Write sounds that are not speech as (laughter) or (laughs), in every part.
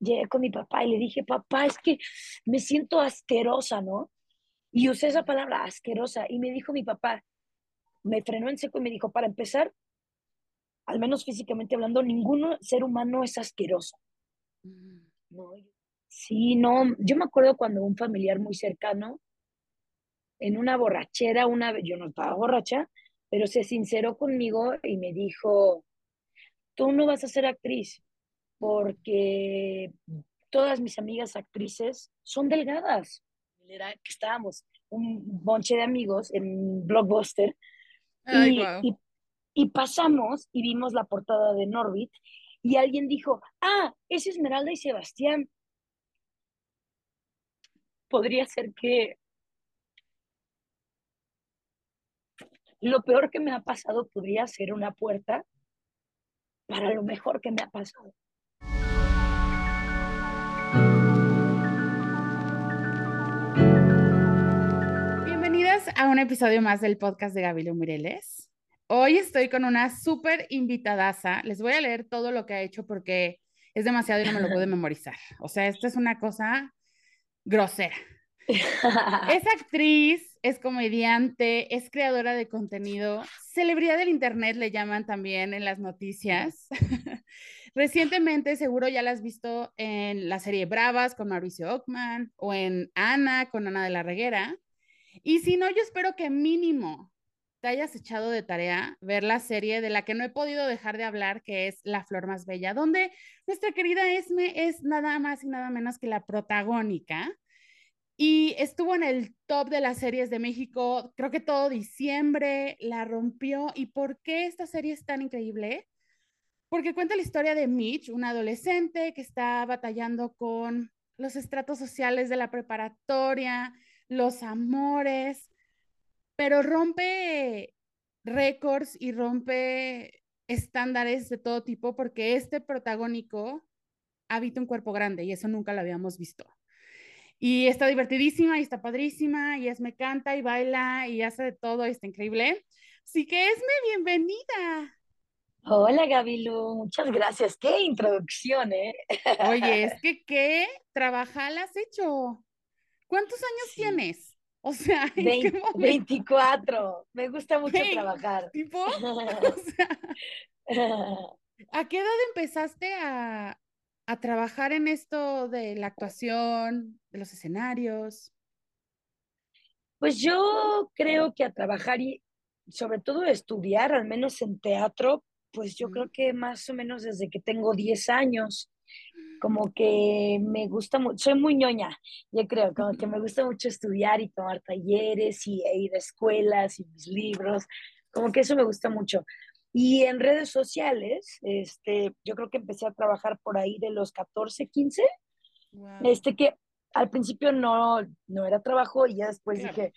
llegué con mi papá y le dije, papá, es que me siento asquerosa, ¿no? Y usé esa palabra, asquerosa. Y me dijo mi papá, me frenó en seco y me dijo, para empezar, al menos físicamente hablando, ningún ser humano es asqueroso. Mm. No, sí, no, yo me acuerdo cuando un familiar muy cercano, en una borrachera, una vez, yo no estaba borracha, pero se sinceró conmigo y me dijo, tú no vas a ser actriz porque todas mis amigas actrices son delgadas. Era que estábamos un bonche de amigos en Blockbuster y, y, pasamos y vimos la portada de Norbit y alguien dijo, ah, es Esmeralda y Sebastián. Podría ser que lo peor que me ha pasado podría ser una puerta para lo mejor que me ha pasado. A un episodio más del podcast de Gabriel Mireles. Hoy estoy con una súper invitadaza. Les voy a leer todo lo que ha hecho porque es demasiado y no me lo puedo (laughs) memorizar. O sea, esto es una cosa grosera. (laughs) es actriz, es comediante, es creadora de contenido, celebridad del Internet le llaman también en las noticias. (laughs) Recientemente, seguro ya la has visto en la serie Bravas con Mauricio Ockman o en Ana con Ana de la Reguera. Y si no, yo espero que mínimo te hayas echado de tarea ver la serie de la que no he podido dejar de hablar, que es La Flor Más Bella, donde nuestra querida Esme es nada más y nada menos que la protagónica y estuvo en el top de las series de México, creo que todo diciembre, la rompió. ¿Y por qué esta serie es tan increíble? Porque cuenta la historia de Mitch, un adolescente que está batallando con los estratos sociales de la preparatoria, los amores, pero rompe récords y rompe estándares de todo tipo porque este protagónico habita un cuerpo grande y eso nunca lo habíamos visto. Y está divertidísima y está padrísima y es me canta y baila y hace de todo y está increíble. Así que Esme, bienvenida. Hola Gabilu, muchas gracias. Qué introducción, ¿eh? Oye, es (laughs) que qué trabajar has hecho. ¿Cuántos años tienes? O sea, (laughs) ¿en 24. Me gusta mucho trabajar. ¿Tipo? (laughs) ¿A qué edad empezaste a, a trabajar en esto de la actuación, de los escenarios? Pues yo creo que a trabajar y sobre todo estudiar, al menos en teatro, pues yo creo que más o menos desde que tengo 10 años, como que me gusta mucho, soy muy ñoña, yo creo, como que me gusta mucho estudiar y tomar talleres y e ir a escuelas y mis libros, como que eso me gusta mucho. Y en redes sociales, este, yo creo que empecé a trabajar por ahí de los 14, 15, este que al principio no, no era trabajo y ya después dije,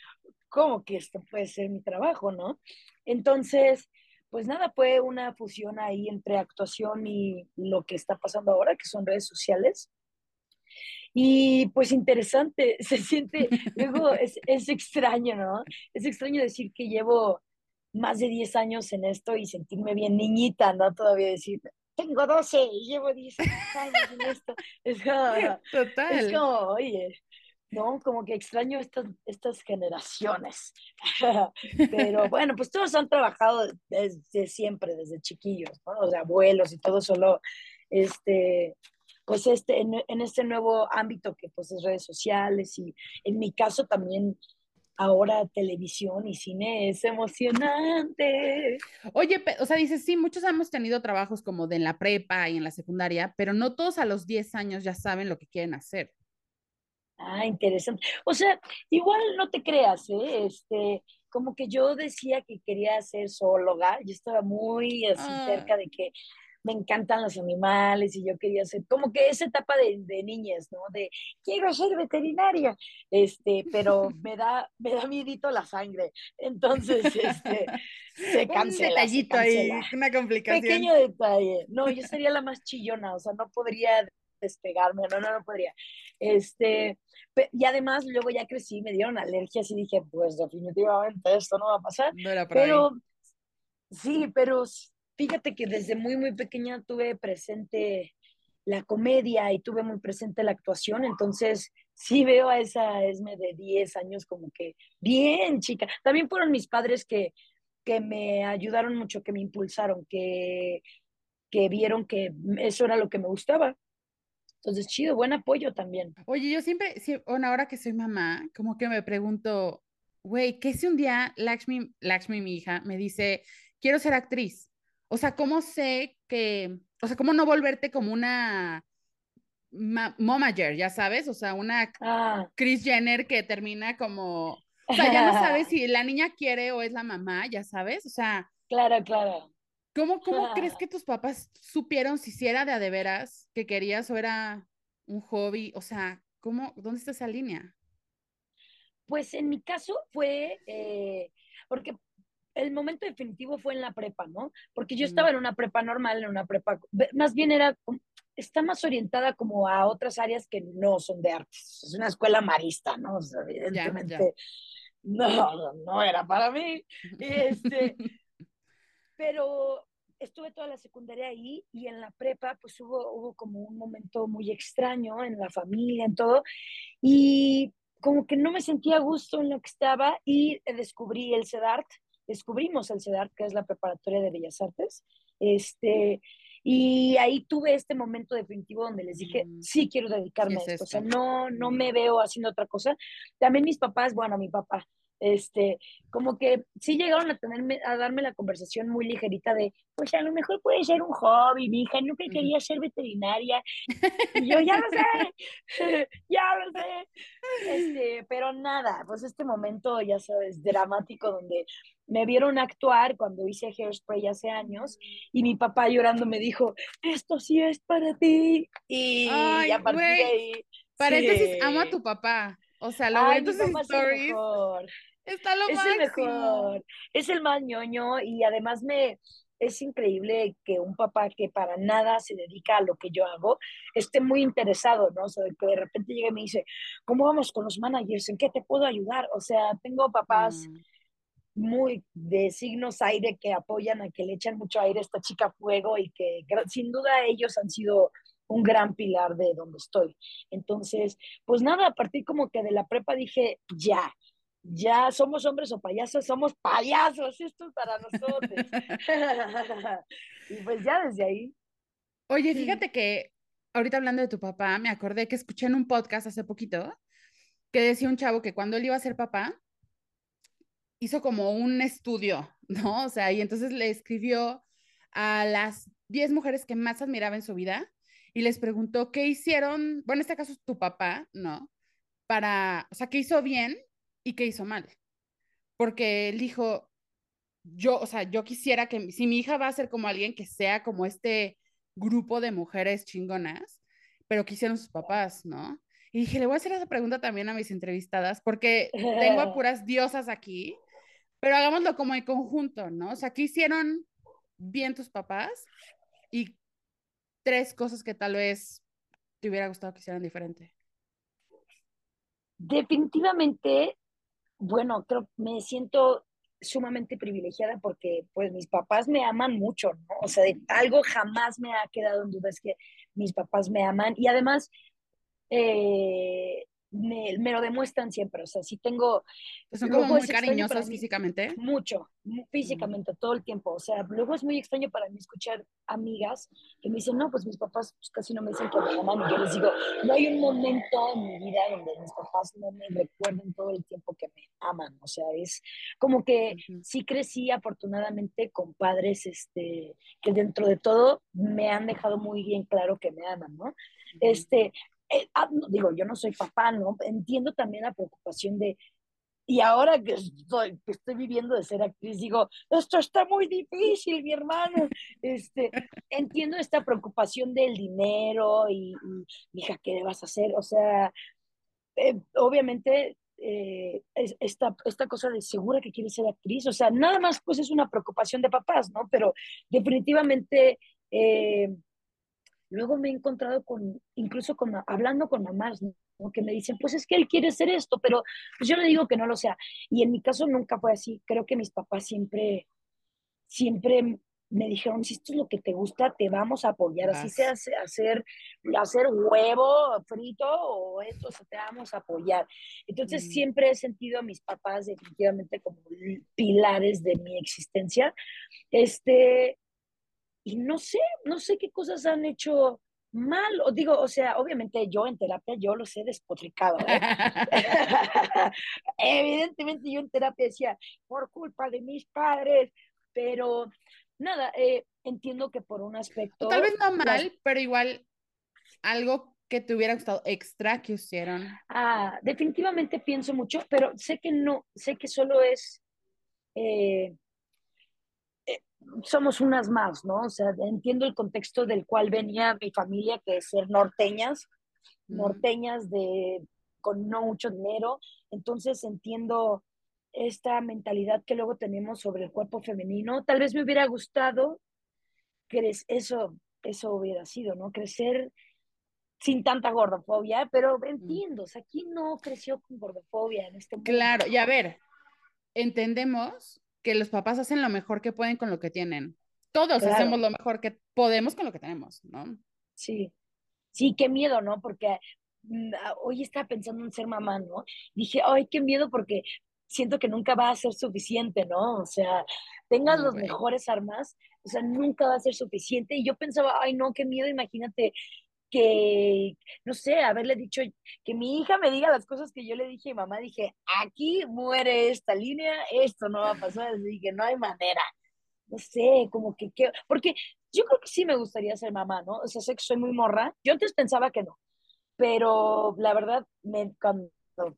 ¿cómo que esto puede ser mi trabajo, no? Entonces, pues nada, fue una fusión ahí entre actuación y lo que está pasando ahora, que son redes sociales. Y pues interesante, (laughs) se siente, luego es, es extraño, ¿no? Es extraño decir que llevo más de 10 años en esto y sentirme bien niñita, ¿no? Todavía decir, tengo 12 y llevo 10 años en esto. Es como, (laughs) Total. Es como, oye, ¿no? Como que extraño estas, estas generaciones. (laughs) Pero bueno, pues todos han trabajado desde siempre, desde chiquillos, ¿no? Los abuelos y todo, solo, este, pues este, en, en, este nuevo ámbito que pues es redes sociales y en mi caso también ahora televisión y cine es emocionante. Oye, o sea, dices, sí, muchos hemos tenido trabajos como de en la prepa y en la secundaria, pero no todos a los 10 años ya saben lo que quieren hacer. Ah, interesante. O sea, igual no te creas, ¿eh? Este, como que yo decía que quería ser zoóloga, yo estaba muy así ah. cerca de que me encantan los animales y yo quería ser, como que esa etapa de, de niñez, ¿no? De quiero ser veterinaria, este, pero (laughs) me da, me da miedito la sangre. Entonces, este, se (laughs) cancela. Un detallito ahí, una complicación. Pequeño detalle. No, yo sería la más chillona, o sea, no podría despegarme, no, no, no podría. Este, y además luego ya crecí, me dieron alergias y dije, pues definitivamente esto no va a pasar. No era pero, sí, pero Fíjate que desde muy, muy pequeña tuve presente la comedia y tuve muy presente la actuación, entonces sí veo a esa Esme de 10 años como que bien chica. También fueron mis padres que, que me ayudaron mucho, que me impulsaron, que, que vieron que eso era lo que me gustaba. Entonces, chido, buen apoyo también. Oye, yo siempre, bueno, ahora que soy mamá, como que me pregunto, güey, ¿qué si un día Lakshmi, Lakshmi, mi hija, me dice, quiero ser actriz? O sea, ¿cómo sé que, o sea, cómo no volverte como una momager, ya sabes? O sea, una ah. Chris Jenner que termina como, o sea, ya no sabes (laughs) si la niña quiere o es la mamá, ya sabes, o sea. Claro, claro. ¿Cómo, cómo crees que tus papás supieron si era de a de veras que querías o era un hobby? O sea, ¿cómo, dónde está esa línea? Pues en mi caso fue, eh, porque el momento definitivo fue en la prepa, ¿no? Porque yo estaba en una prepa normal, en una prepa, más bien era, está más orientada como a otras áreas que no son de artes. Es una escuela marista, ¿no? evidentemente, no, no era para mí. (laughs) Este, pero estuve toda la secundaria ahí y en la prepa pues hubo, hubo como un momento muy extraño en la familia, en todo, y como que no me sentía a gusto en lo que estaba y descubrí el CEDART, descubrimos el CEDART, que es la preparatoria de Bellas Artes, este, y ahí tuve este momento definitivo donde les dije, mm. sí quiero dedicarme a esto, o sea, no, no me veo haciendo otra cosa. También mis papás, bueno, mi papá, este, como que sí llegaron a tenerme, a darme la conversación muy ligerita de, pues a lo mejor puede ser un hobby, mi hija nunca quería ser veterinaria. (laughs) Y yo, ya lo sé, (laughs) ya lo sé. Este, pero nada, pues este momento, ya sabes, dramático donde me vieron actuar cuando hice Hairspray hace años y mi papá llorando me dijo, esto sí es para ti. Y, a partir de ahí... Paréntesis, amo a tu papá. O sea, lo veo en tus stories. Está lo es el mejor, es el más ñoño y además me es increíble que un papá que para nada se dedica a lo que yo hago esté muy interesado, ¿no? O sea, que de repente llegue y me dice, ¿cómo vamos con los managers? ¿En qué te puedo ayudar? O sea, tengo papás mm. muy de signos aire que apoyan a que le echan mucho aire a esta chica fuego y que sin duda ellos han sido un gran pilar de donde estoy. Entonces, pues nada, a partir como que de la prepa dije, ya, ya somos hombres o payasos, somos payasos, esto es para nosotros. (laughs) y pues ya desde ahí. Oye, fíjate que ahorita hablando de tu papá, me acordé que escuché en un podcast hace poquito que decía un chavo que cuando él iba a ser papá, hizo como un estudio, (laughs) ¿no? O sea, y entonces le escribió a las 10 mujeres que más admiraba en su vida y les preguntó qué hicieron, bueno, en este caso es tu papá, ¿no? Para, o sea, qué hizo bien y qué hizo mal. Porque él dijo, yo, o sea, yo quisiera que si mi hija va a ser como alguien que sea como este grupo de mujeres chingonas, pero que hicieron sus papás, ¿no? Y dije, le voy a hacer esa pregunta también a mis entrevistadas, porque tengo a (laughs) puras diosas aquí, pero hagámoslo como en conjunto, ¿no? O sea, ¿qué hicieron bien tus papás? Y tres cosas que tal vez te hubiera gustado que hicieran diferente. Definitivamente bueno, creo me siento sumamente privilegiada porque pues mis papás me aman mucho, ¿no? O sea, algo jamás me ha quedado en duda es que mis papás me aman y además eh, me, me, lo demuestran siempre. O sea, si tengo. Son como muy cariñosas físicamente. Mucho, físicamente, todo el tiempo. O sea, luego es muy extraño para mí escuchar amigas que me dicen, no, pues mis papás pues, casi no me dicen que me aman. Y yo les digo, no hay un momento en mi vida donde mis papás no me recuerden todo el tiempo que me aman. O sea, es como que sí crecí afortunadamente con padres este, que dentro de todo me han dejado muy bien claro que me aman, ¿no? Este, eh, ah, digo, yo no soy papá, ¿no? Entiendo también la preocupación de, y ahora que estoy, viviendo de ser actriz, digo, esto está muy difícil, mi hermano. Este, entiendo esta preocupación del dinero y, hija, ¿qué vas a hacer? O sea, eh, obviamente eh, esta, esta cosa de segura que quieres ser actriz, o sea, nada más pues es una preocupación de papás, ¿no? Pero definitivamente Luego me he encontrado con, incluso con, hablando con mamás, ¿no? que me dicen, pues es que él quiere hacer esto, pero pues yo le digo que no lo sea. Y en mi caso nunca fue así. Creo que mis papás siempre, siempre me dijeron, si esto es lo que te gusta, te vamos a apoyar, así sea hacer, hacer huevo frito o esto, te vamos a apoyar. Entonces mm. siempre he sentido a mis papás definitivamente como pilares de mi existencia. Este, y no sé, no sé qué cosas han hecho mal, o digo, o sea, obviamente yo en terapia yo los he despotricado. ¿eh? (laughs) (laughs) Evidentemente yo en terapia decía, por culpa de mis padres, pero nada, eh, entiendo que por un aspecto... Tal vez no mal, pero igual algo que te hubiera gustado extra que hicieron. Ah, definitivamente pienso mucho, pero sé que no, sé que solo es... Eh, eh, somos unas más, ¿no? O sea, entiendo el contexto del cual venía mi familia, que es ser norteñas, norteñas de con no mucho dinero, entonces entiendo esta mentalidad que luego tenemos sobre el cuerpo femenino. Tal vez me hubiera gustado que eso, eso hubiera sido, ¿no? Crecer sin tanta gordofobia, pero entiendo, o sea, aquí no creció con gordofobia en este momento. Claro, y a ver, entendemos que los papás hacen lo mejor que pueden con lo que tienen. Todos hacemos lo mejor que podemos con lo que tenemos, ¿no? Sí, sí, qué miedo, ¿no? Porque mm, ah, hoy estaba pensando en ser mamá, ¿no? Dije, ay, qué miedo porque siento que nunca va a ser suficiente, ¿no? O sea, tengas los mejores armas, o sea, nunca va a ser suficiente. Y yo pensaba, ay, no, qué miedo, imagínate que, no sé, haberle dicho, que mi hija me diga las cosas que yo le dije mamá, dije, aquí muere esta línea, esto no va a pasar, así que no hay manera. No sé, como que, que, porque yo creo que sí me gustaría ser mamá, ¿no? O sea, sé que soy muy morra. Yo antes pensaba que no, pero la verdad, me, cuando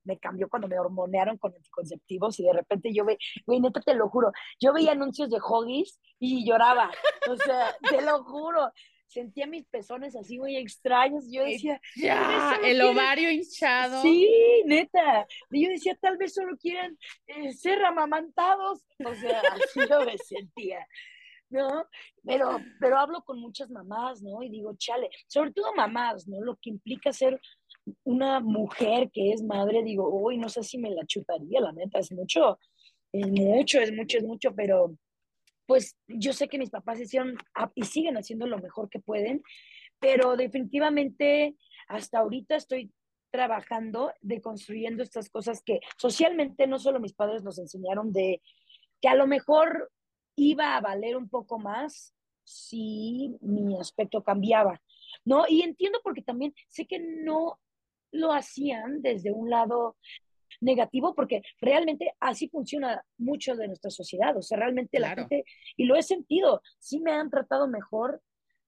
me cambió cuando me hormonearon con anticonceptivos y de repente yo ve, güey, neta te lo juro, yo veía anuncios de Hoggies y lloraba, o sea, te lo juro, sentía mis pezones así muy extraños, yo decía, ya, el ovario hinchado. Sí, neta, y yo decía, tal vez solo quieran eh, ser amamantados, o sea, (laughs) así lo me sentía. ¿no? Pero, pero hablo con muchas mamás, ¿no? Y digo, chale, sobre todo mamás, ¿no? Lo que implica ser una mujer que es madre, digo, uy, no sé si me la chutaría, la neta, es mucho, es mucho, es mucho, es mucho, pero pues yo sé que mis papás hicieron y siguen haciendo lo mejor que pueden, pero definitivamente hasta ahorita estoy trabajando de construyendo estas cosas que socialmente no solo mis padres nos enseñaron de que a lo mejor iba a valer un poco más si mi aspecto cambiaba, ¿no? Y entiendo porque también sé que no lo hacían desde un lado negativo porque realmente así funciona mucho de nuestra sociedad, o sea, realmente la gente, y lo he sentido, sí me han tratado mejor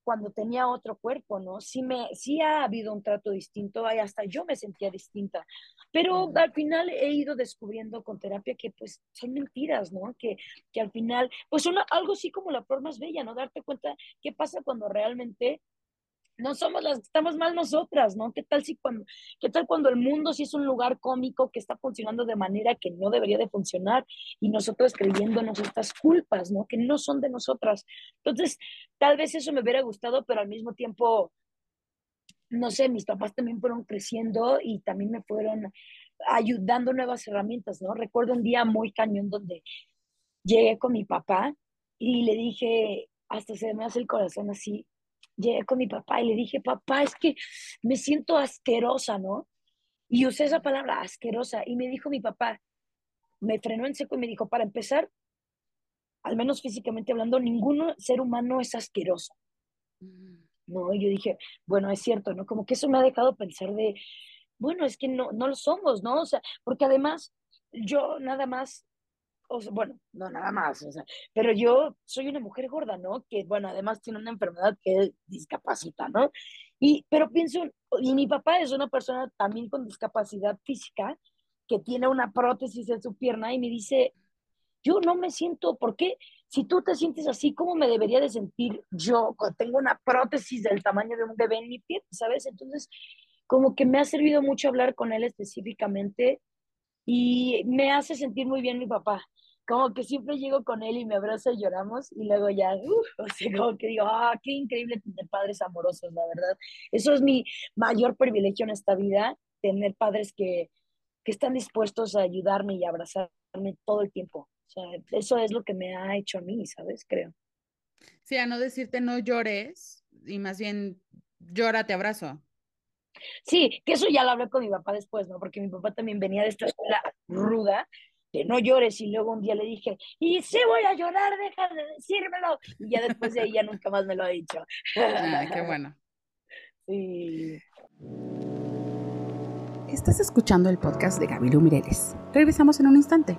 cuando tenía otro cuerpo, ¿no? Sí, me, sí ha habido un trato distinto, hasta yo me sentía distinta, pero al final he ido descubriendo con terapia que pues son mentiras, ¿no? Que, que al final, pues son algo así como la forma más bella, ¿no? Darte cuenta qué pasa cuando realmente no somos las que estamos mal nosotras, ¿no? ¿Qué tal si cuando, qué tal cuando el mundo sí es un lugar cómico que está funcionando de manera que no debería de funcionar y nosotros creyéndonos estas culpas, ¿no? Que no son de nosotras. Entonces, tal vez eso me hubiera gustado, pero al mismo tiempo, no sé, mis papás también fueron creciendo y también me fueron ayudando nuevas herramientas, ¿no? Recuerdo un día muy cañón donde llegué con mi papá y le dije, hasta se me hace el corazón así, llegué con mi papá y le dije, papá, es que me siento asquerosa, ¿no? Y usé esa palabra, asquerosa. Y me dijo mi papá, me frenó en seco y me dijo, para empezar, al menos físicamente hablando, ningún ser humano es asqueroso. Mm. No, y yo dije, bueno, es cierto, ¿no? Como que eso me ha dejado pensar de, bueno, es que no, no lo somos, ¿no? O sea, porque además yo nada más o bueno, no nada más, o sea, pero yo soy una mujer gorda, ¿no? Que, bueno, además tiene una enfermedad que discapacita, ¿no? Y, pero pienso, y mi papá es una persona también con discapacidad física, que tiene una prótesis en su pierna y me dice, yo no me siento, ¿por qué? Si tú te sientes así, ¿cómo me debería de sentir yo tengo una prótesis del tamaño de un bebé en mi pierna, ¿sabes? Entonces, como que me ha servido mucho hablar con él específicamente y me hace sentir muy bien mi papá. Como que siempre llego con él y me abraza y lloramos y luego ya, uff, o sea, como que digo, ah, qué increíble tener padres amorosos, la verdad. Eso es mi mayor privilegio en esta vida, tener padres que, que están dispuestos a ayudarme y abrazarme todo el tiempo. O sea, eso es lo que me ha hecho a mí, ¿sabes? Creo. Sí, a no decirte no llores y más bien llora, te abrazo. Sí, que eso ya lo hablé con mi papá después, ¿no? Porque mi papá también venía de esta escuela ruda, de no llores, y luego un día le dije, y sí voy a llorar, deja de decírmelo. Y ya después de ahí ya nunca más me lo ha dicho. Ay, qué bueno. Sí. Estás escuchando el podcast de Gabriel Mireles. Regresamos en un instante.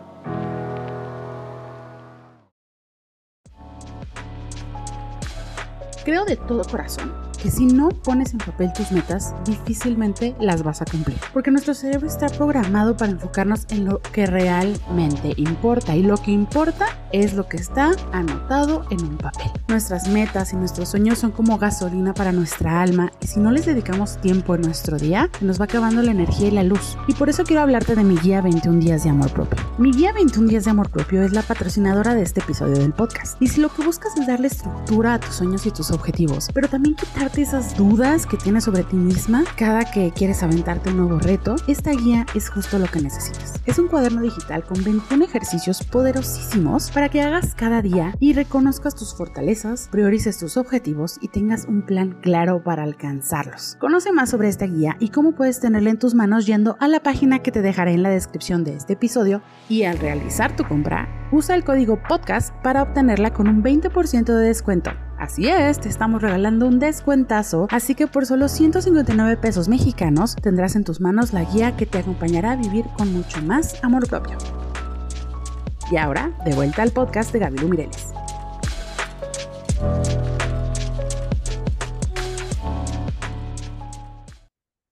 Creo de todo corazón que si no pones en papel tus metas, difícilmente las vas a cumplir. Porque nuestro cerebro está programado para enfocarnos en lo que realmente importa. Y lo que importa es lo que está anotado en un papel. Nuestras metas y nuestros sueños son como gasolina para nuestra alma. Y si no les dedicamos tiempo en nuestro día, nos va acabando la energía y la luz. Y por eso quiero hablarte de mi guía 21 días de amor propio. Mi guía 21 días de amor propio es la patrocinadora de este episodio del podcast. Y si lo que buscas es darle estructura a tus sueños y tus objetivos, pero también esas dudas que tienes sobre ti misma cada que quieres aventarte un nuevo reto, esta guía es justo lo que necesitas. Es un cuaderno digital con 21 ejercicios poderosísimos para que hagas cada día y reconozcas tus fortalezas, priorices tus objetivos y tengas un plan claro para alcanzarlos. Conoce más sobre esta guía y cómo puedes tenerla en tus manos yendo a la página que te dejaré en la descripción de este episodio y al realizar tu compra, usa el código podcast para obtenerla con un 20% de descuento. Así es, te estamos regalando un descuentazo, así que por solo 159 pesos mexicanos tendrás en tus manos la guía que te acompañará a vivir con mucho más amor propio. Y ahora, de vuelta al podcast de Gabriel Mireles.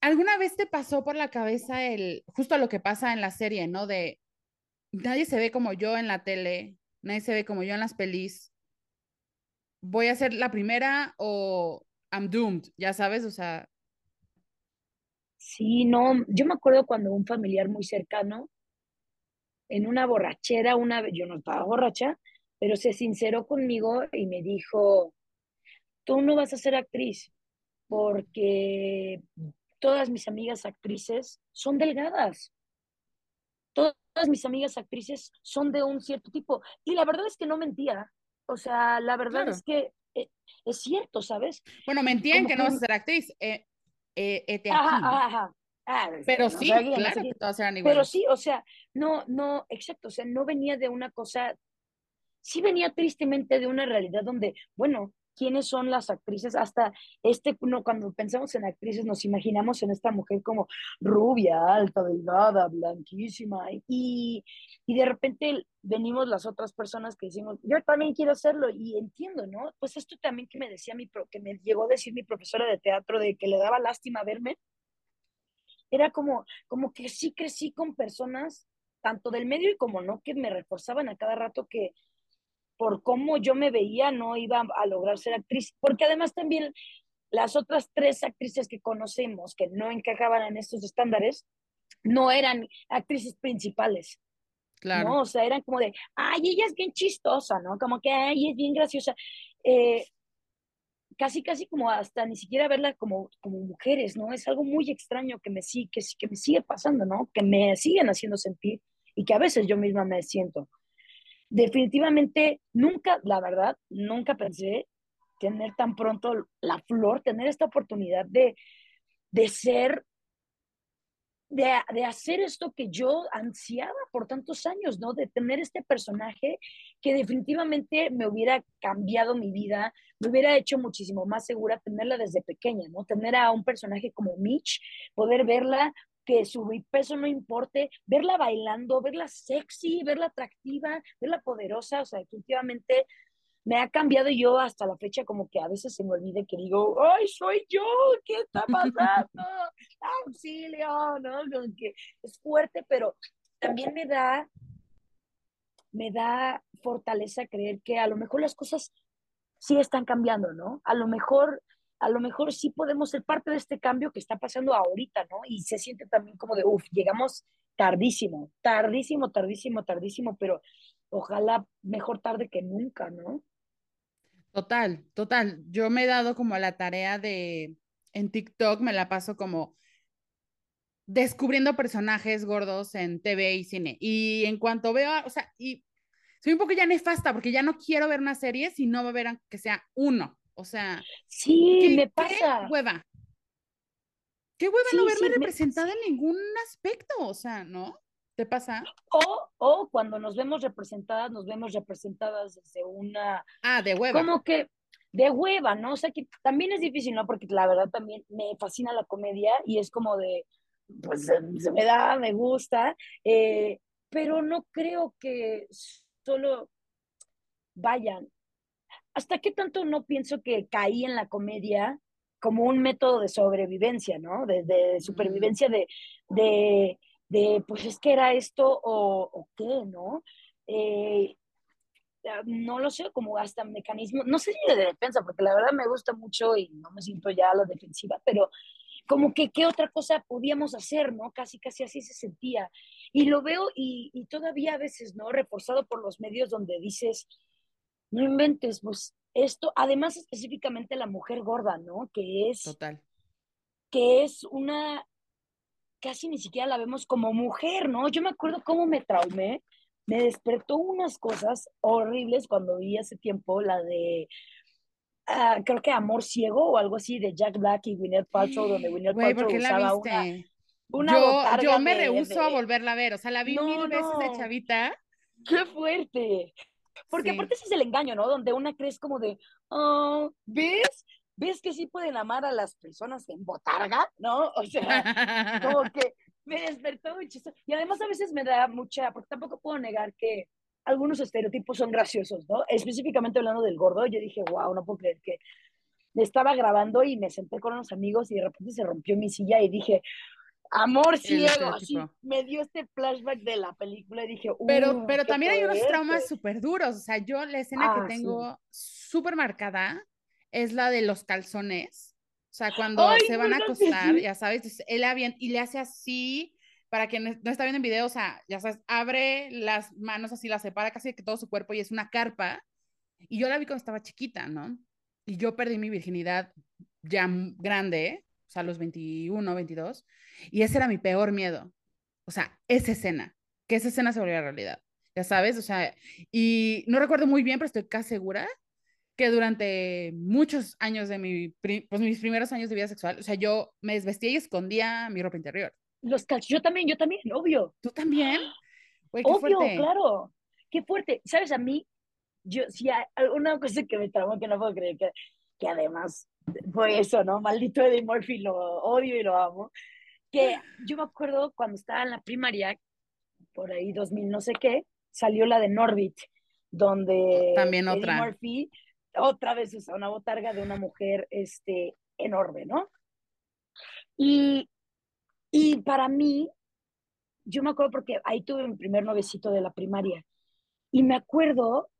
¿Alguna vez te pasó por la cabeza el justo lo que pasa en la serie, ¿no? De nadie se ve como yo en la tele, nadie se ve como yo en las pelis, voy a ser la primera o I'm doomed, ya sabes, o sea. Sí, no, yo me acuerdo cuando un familiar muy cercano, en una borrachera, una vez, yo no estaba borracha, pero se sinceró conmigo y me dijo, tú no vas a ser actriz porque todas mis amigas actrices son delgadas. Todas mis amigas actrices son de un cierto tipo. Y la verdad es que no mentía. O sea, la verdad es que eh, es cierto, ¿sabes? Bueno, me entienden que, no vas a ser actriz. Eh, eh, ajá, ajá. Ah, pero sí, claro que todas eran iguales. Pero sí, o sea, no, no, exacto, o sea, no venía de una cosa, sí venía tristemente de una realidad donde, bueno, quiénes son las actrices, hasta este, no, cuando pensamos en actrices nos imaginamos en esta mujer como rubia, alta, delgada, blanquísima, y, y de repente venimos las otras personas que decimos, yo también quiero hacerlo, y entiendo, ¿no? Pues esto también que me decía mi, que me llegó a decir mi profesora de teatro, de que le daba lástima verme, era como, como que sí crecí con personas, tanto del medio y como no, que me reforzaban a cada rato que, por cómo yo me veía, no iba a lograr ser actriz, porque además también las otras tres actrices que conocemos que no encajaban en estos estándares, no eran actrices principales. Claro. ¿no? O sea, eran como de, ay, ella es bien chistosa, ¿no? Como que, ay, es bien graciosa. Eh, casi, casi como hasta ni siquiera verla como, como mujeres, ¿no? Es algo muy extraño que me, sigue, que, que me sigue pasando, ¿no? Que me siguen haciendo sentir y que a veces yo misma me siento definitivamente nunca, la verdad, nunca pensé tener tan pronto la flor, tener esta oportunidad de, de ser, de, de, hacer esto que yo ansiaba por tantos años, ¿no? De tener este personaje que definitivamente me hubiera cambiado mi vida, me hubiera hecho muchísimo más segura tenerla desde pequeña, ¿no? Tener a un personaje como Mitch, poder verla que su peso no importe, verla bailando, verla sexy, verla atractiva, verla poderosa, o sea, definitivamente me ha cambiado yo hasta la fecha como que a veces se me olvide que digo, ¡ay, soy yo! ¿Qué está pasando? (laughs) ¡Auxilio! ¿no? que es fuerte, pero también me da, me da fortaleza creer que a lo mejor las cosas sí están cambiando, ¿no? A lo mejor a lo mejor sí podemos ser parte de este cambio que está pasando ahorita, ¿no? Y se siente también como de, uff, llegamos tardísimo, tardísimo, tardísimo, tardísimo, pero ojalá mejor tarde que nunca, ¿no? Total, total. Yo me he dado como la tarea de, en TikTok me la paso como descubriendo personajes gordos en TV y cine. Y en cuanto veo, o sea, y soy un poco ya nefasta porque ya no quiero ver una serie si no va a que sea uno. O sea, sí, me pasa. Qué hueva. Qué hueva no verme representada en ningún aspecto, o sea, ¿no? ¿Te pasa? O, o cuando nos vemos representadas, nos vemos representadas desde una... Ah, de hueva. Como que de hueva, ¿no? O sea, que también es difícil, ¿no? Porque la verdad también me fascina la comedia y es como de, pues se me da, me gusta, eh, pero no creo que solo vayan. ¿Hasta qué tanto no pienso que caí en la comedia como un método de sobrevivencia, ¿no? De, supervivencia de, de, de, pues es que era esto o, o qué, ¿no? Eh, no lo sé, como hasta mecanismo, no sé si de defensa, porque la verdad me gusta mucho y no me siento ya a la defensiva, pero como que qué otra cosa podíamos hacer, ¿no? Casi, casi así se sentía. Y lo veo y, y todavía a veces, ¿no? Reforzado por los medios donde dices, no inventes, pues esto, además específicamente la mujer gorda, ¿no? Que es... Total. Que es una, casi ni siquiera la vemos como mujer, ¿no? Yo me acuerdo cómo me traumé, me despertó unas cosas horribles cuando vi hace tiempo la de Ah, creo que Amor Ciego o algo así de Jack Black y Gwyneth Paltrow, donde Gwyneth Paltrow usaba una, una yo, yo me rehuso a volverla a ver, o sea, la vi mil veces de chavita. ¡Qué fuerte! Porque aparte ese es el engaño, ¿no? Donde una crees como de, oh, ¿ves? ¿Ves que sí pueden amar a las personas en botarga? ¿No? O sea, (laughs) como que me despertó muchísimo. Y además a veces me da mucha, porque tampoco puedo negar que algunos estereotipos son graciosos, ¿no? Específicamente hablando del gordo, yo dije, wow, no puedo creer que estaba grabando y me senté con unos amigos y de repente se rompió mi silla y dije, amor ciego, así me dio este flashback de la película y dije, pero, pero también hay unos traumas súper duros, o sea, yo la escena que ah, tengo súper marcada es la de los calzones, o sea, cuando se van a acostar, ya sabes, él avienta y le hace así para quien no está viendo en video, o sea, ya sabes, abre las manos así, las separa casi que todo su cuerpo y es una carpa. Y yo la vi cuando estaba chiquita, ¿no? Y yo perdí mi virginidad ya grande, o sea, los 21, 22. Y ese era mi peor miedo. O sea, esa escena, que esa escena se volviera realidad. Ya sabes, o sea, y no recuerdo muy bien, pero estoy casi segura que durante muchos años de mi, pues mis primeros años de vida sexual, o sea, yo me desvestía y escondía mi ropa interior. Los yo también, yo también, obvio. ¿Tú también? obvio, claro. Qué fuerte. ¿Sabes? A mí, yo, si hay alguna cosa que me traumó que no puedo creer, que, que además fue eso, ¿no? Maldito Eddie Murphy, lo odio y lo amo. Que yo me acuerdo cuando estaba en la primaria, por ahí 2000 no sé qué, salió la de Norbit, donde también otra. Eddie Murphy otra vez usa una botarga de una mujer este, enorme, ¿no? Y y para mí, yo me acuerdo porque ahí tuve mi primer novecito de la primaria. Y me acuerdo,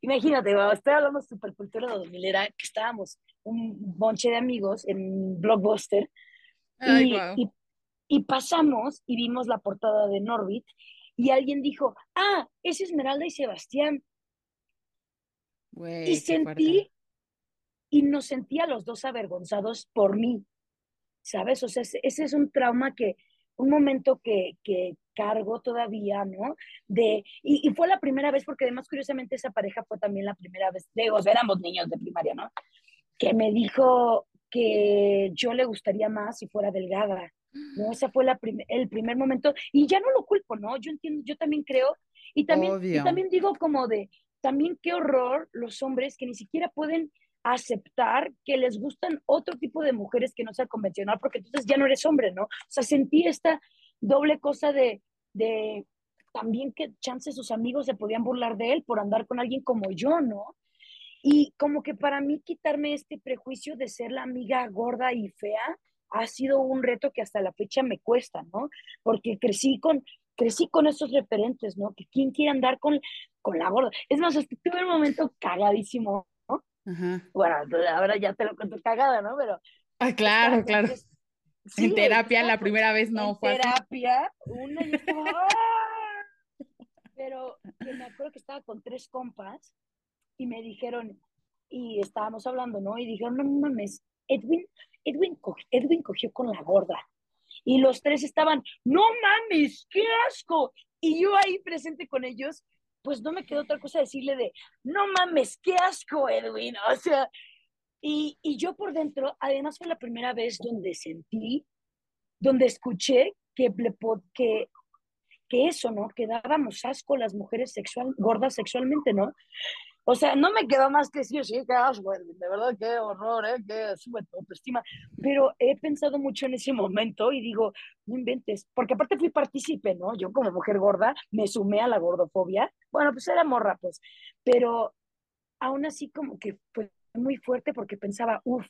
imagínate, estoy hablando de supercultura de 2000, era que estábamos un bonche de amigos en Blockbuster. y, y, pasamos y vimos la portada de Norbit y alguien dijo, ah, es Esmeralda y Sebastián. y sentí, y nos sentía los dos avergonzados por mí, ¿sabes? O sea, ese es un trauma que, un momento que, que cargo todavía, ¿no? De, y, y, fue la primera vez, porque además, curiosamente, esa pareja fue también la primera vez, de, o sea, éramos niños de primaria, ¿no? Que me dijo que yo le gustaría más si fuera delgada, ¿no? Ese fue la el primer momento, y ya no lo culpo, ¿no? Yo entiendo, yo también creo, y también, y también digo como de, también qué horror los hombres que ni siquiera pueden aceptar que les gustan otro tipo de mujeres que no sea convencional, porque entonces ya no eres hombre, ¿no? O sea, sentí esta doble cosa de, de también que chance sus amigos se podían burlar de él por andar con alguien como yo, ¿no? Y como que para mí quitarme este prejuicio de ser la amiga gorda y fea ha sido un reto que hasta la fecha me cuesta, ¿no? Porque crecí con, crecí con esos referentes, ¿no? Que quién quiere andar con, con la gorda. Es más, tuve un momento cagadísimo bueno, ahora ya te lo cuento cagada, ¿no? Pero. Ah, claro, claro. en terapia la primera vez no en fue. terapia, una y ¡ah! Pero me acuerdo que estaba con tres compas y me dijeron, y estábamos hablando, ¿no? Y dijeron, no mames, Edwin, Edwin, Edwin cogió con la gorda. Y los tres estaban, no mames, qué asco. Y yo ahí presente con ellos, pues no me quedó otra cosa decirle de, no mames, qué asco, Edwin. O sea, y, y yo por dentro, además fue la primera vez donde sentí, donde escuché que, que, que eso, ¿no? Que dábamos asco las mujeres sexual, gordas sexualmente, ¿no? O sea, no me quedó más que decir, sí, qué asco, de verdad, qué horror, ¿eh? qué sube tu autoestima. Pero he pensado mucho en ese momento y digo, no inventes, porque aparte fui partícipe, ¿no? Yo como mujer gorda me sumé a la gordofobia. Bueno, pues era morra, pues. Pero aún así como que fue muy fuerte porque pensaba, uff,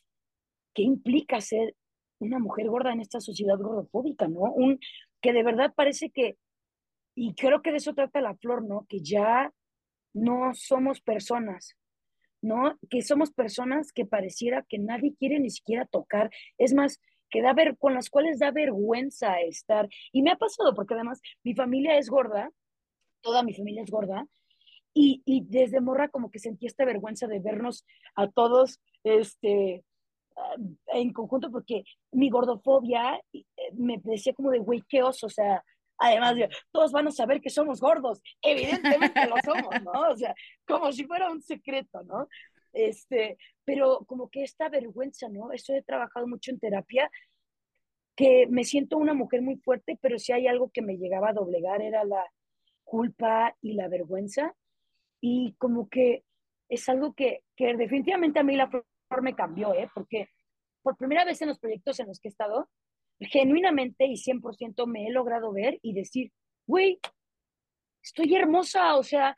¿qué implica ser una mujer gorda en esta sociedad gordofóbica, ¿no? Un, que de verdad parece que, y creo que de eso trata la flor, ¿no? Que ya no somos personas, ¿no? Que somos personas que pareciera que nadie quiere ni siquiera tocar. Es más, que da ver, con las cuales da vergüenza estar. Y me ha pasado, porque además mi familia es gorda, toda mi familia es gorda, y, y desde morra como que sentí esta vergüenza de vernos a todos, este, ah, en conjunto, porque mi gordofobia eh, me decía como de, güey, qué oso, o sea, Además, todos van a saber que somos gordos. Evidentemente lo somos, ¿no? O sea, como si fuera un secreto, ¿no? Este, pero como que esta vergüenza, ¿no? Eso he trabajado mucho en terapia, que me siento una mujer muy fuerte, pero si hay algo que me llegaba a doblegar era la culpa y la vergüenza. Y como que es algo que, que definitivamente a mí la flor me cambió, ¿eh? Porque por primera vez en los proyectos en los que he estado, genuinamente y 100% me he logrado ver y decir, güey, estoy hermosa, o sea,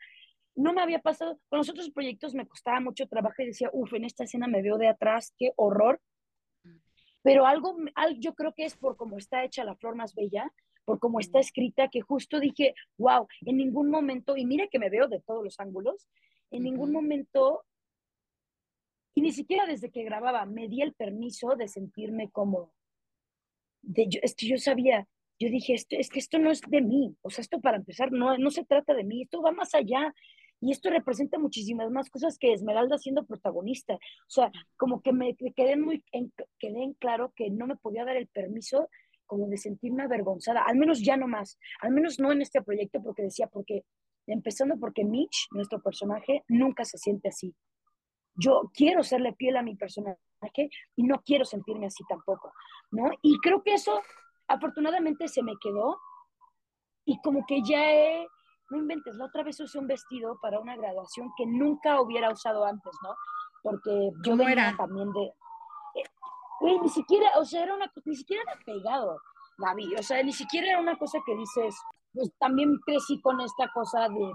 no me había pasado, con los otros proyectos me costaba mucho trabajo y decía, uff, en esta escena me veo de atrás, qué horror. Pero algo, yo creo que es por cómo está hecha la flor más bella, por cómo está escrita, que justo dije, wow, en ningún momento, y mira que me veo de todos los ángulos, en ningún momento, y ni siquiera desde que grababa, me di el permiso de sentirme como, yo, es que yo sabía, yo dije, esto, es que esto no es de mí, o sea, esto para empezar no, no se trata de mí, esto va más allá. Y esto representa muchísimas más cosas que Esmeralda siendo protagonista. O sea, como que me quedé muy en, quedé en claro que no me podía dar el permiso como de sentirme avergonzada, al menos ya no más, al menos no en este proyecto, porque decía, porque empezando porque Mitch, nuestro personaje, nunca se siente así. Yo quiero serle fiel a mi personaje y no quiero sentirme así tampoco, ¿no? Y creo que eso afortunadamente se me quedó y como que ya he, no inventes, la otra vez usé un vestido para una graduación que nunca hubiera usado antes, ¿no? Porque yo venía también de, eh, ni siquiera, o sea, era una, ni siquiera era pegado, Gaby, o sea, ni siquiera era una cosa que dices, pues también crecí con esta cosa de, de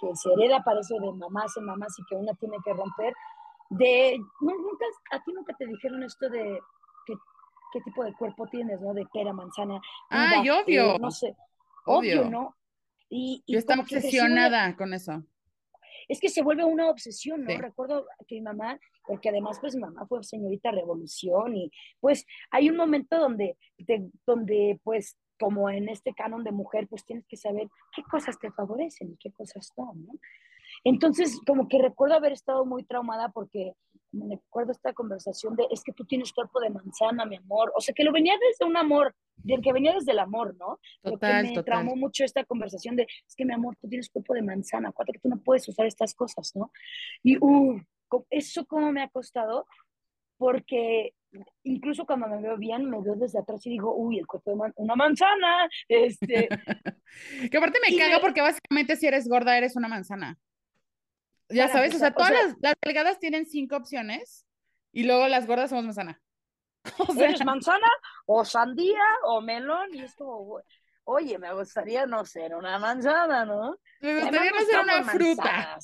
que se hereda, parece de mamás en mamás y que una tiene que romper, de, nunca, a ti nunca te dijeron esto de qué, qué tipo de cuerpo tienes, ¿no? De pera, manzana. Ah, obvio. no sé, obvio, ¿no? Y, y Yo estaba obsesionada con eso. Es que se vuelve una obsesión, ¿no? Recuerdo que mi mamá, porque además pues mi mamá fue señorita revolución y pues hay un momento donde, donde pues como en este canon de mujer, pues tienes que saber qué cosas te favorecen y qué cosas no, ¿no? Entonces, como que recuerdo haber estado muy traumada porque me acuerdo esta conversación de, es que tú tienes cuerpo de manzana, mi amor. O sea, que lo venía desde un amor, del que venía desde el amor, ¿no? Total, me total. traumó mucho esta conversación de, es que mi amor, tú tienes cuerpo de manzana, acuérdate que tú no puedes usar estas cosas, ¿no? Y, uh, eso como me ha costado, porque incluso cuando me veo bien, me veo desde atrás y digo, uy, el cuerpo de una manzana, este... (laughs) que aparte me caga porque básicamente si eres gorda eres una manzana. Ya sabes, o sea, todas las, las, delgadas tienen cinco opciones y luego las gordas somos manzana. (laughs) O sea, ¿Eres manzana o sandía o melón? Y es como, oye, me gustaría no ser una manzana, ¿no? Me gustaría no ser una fruta.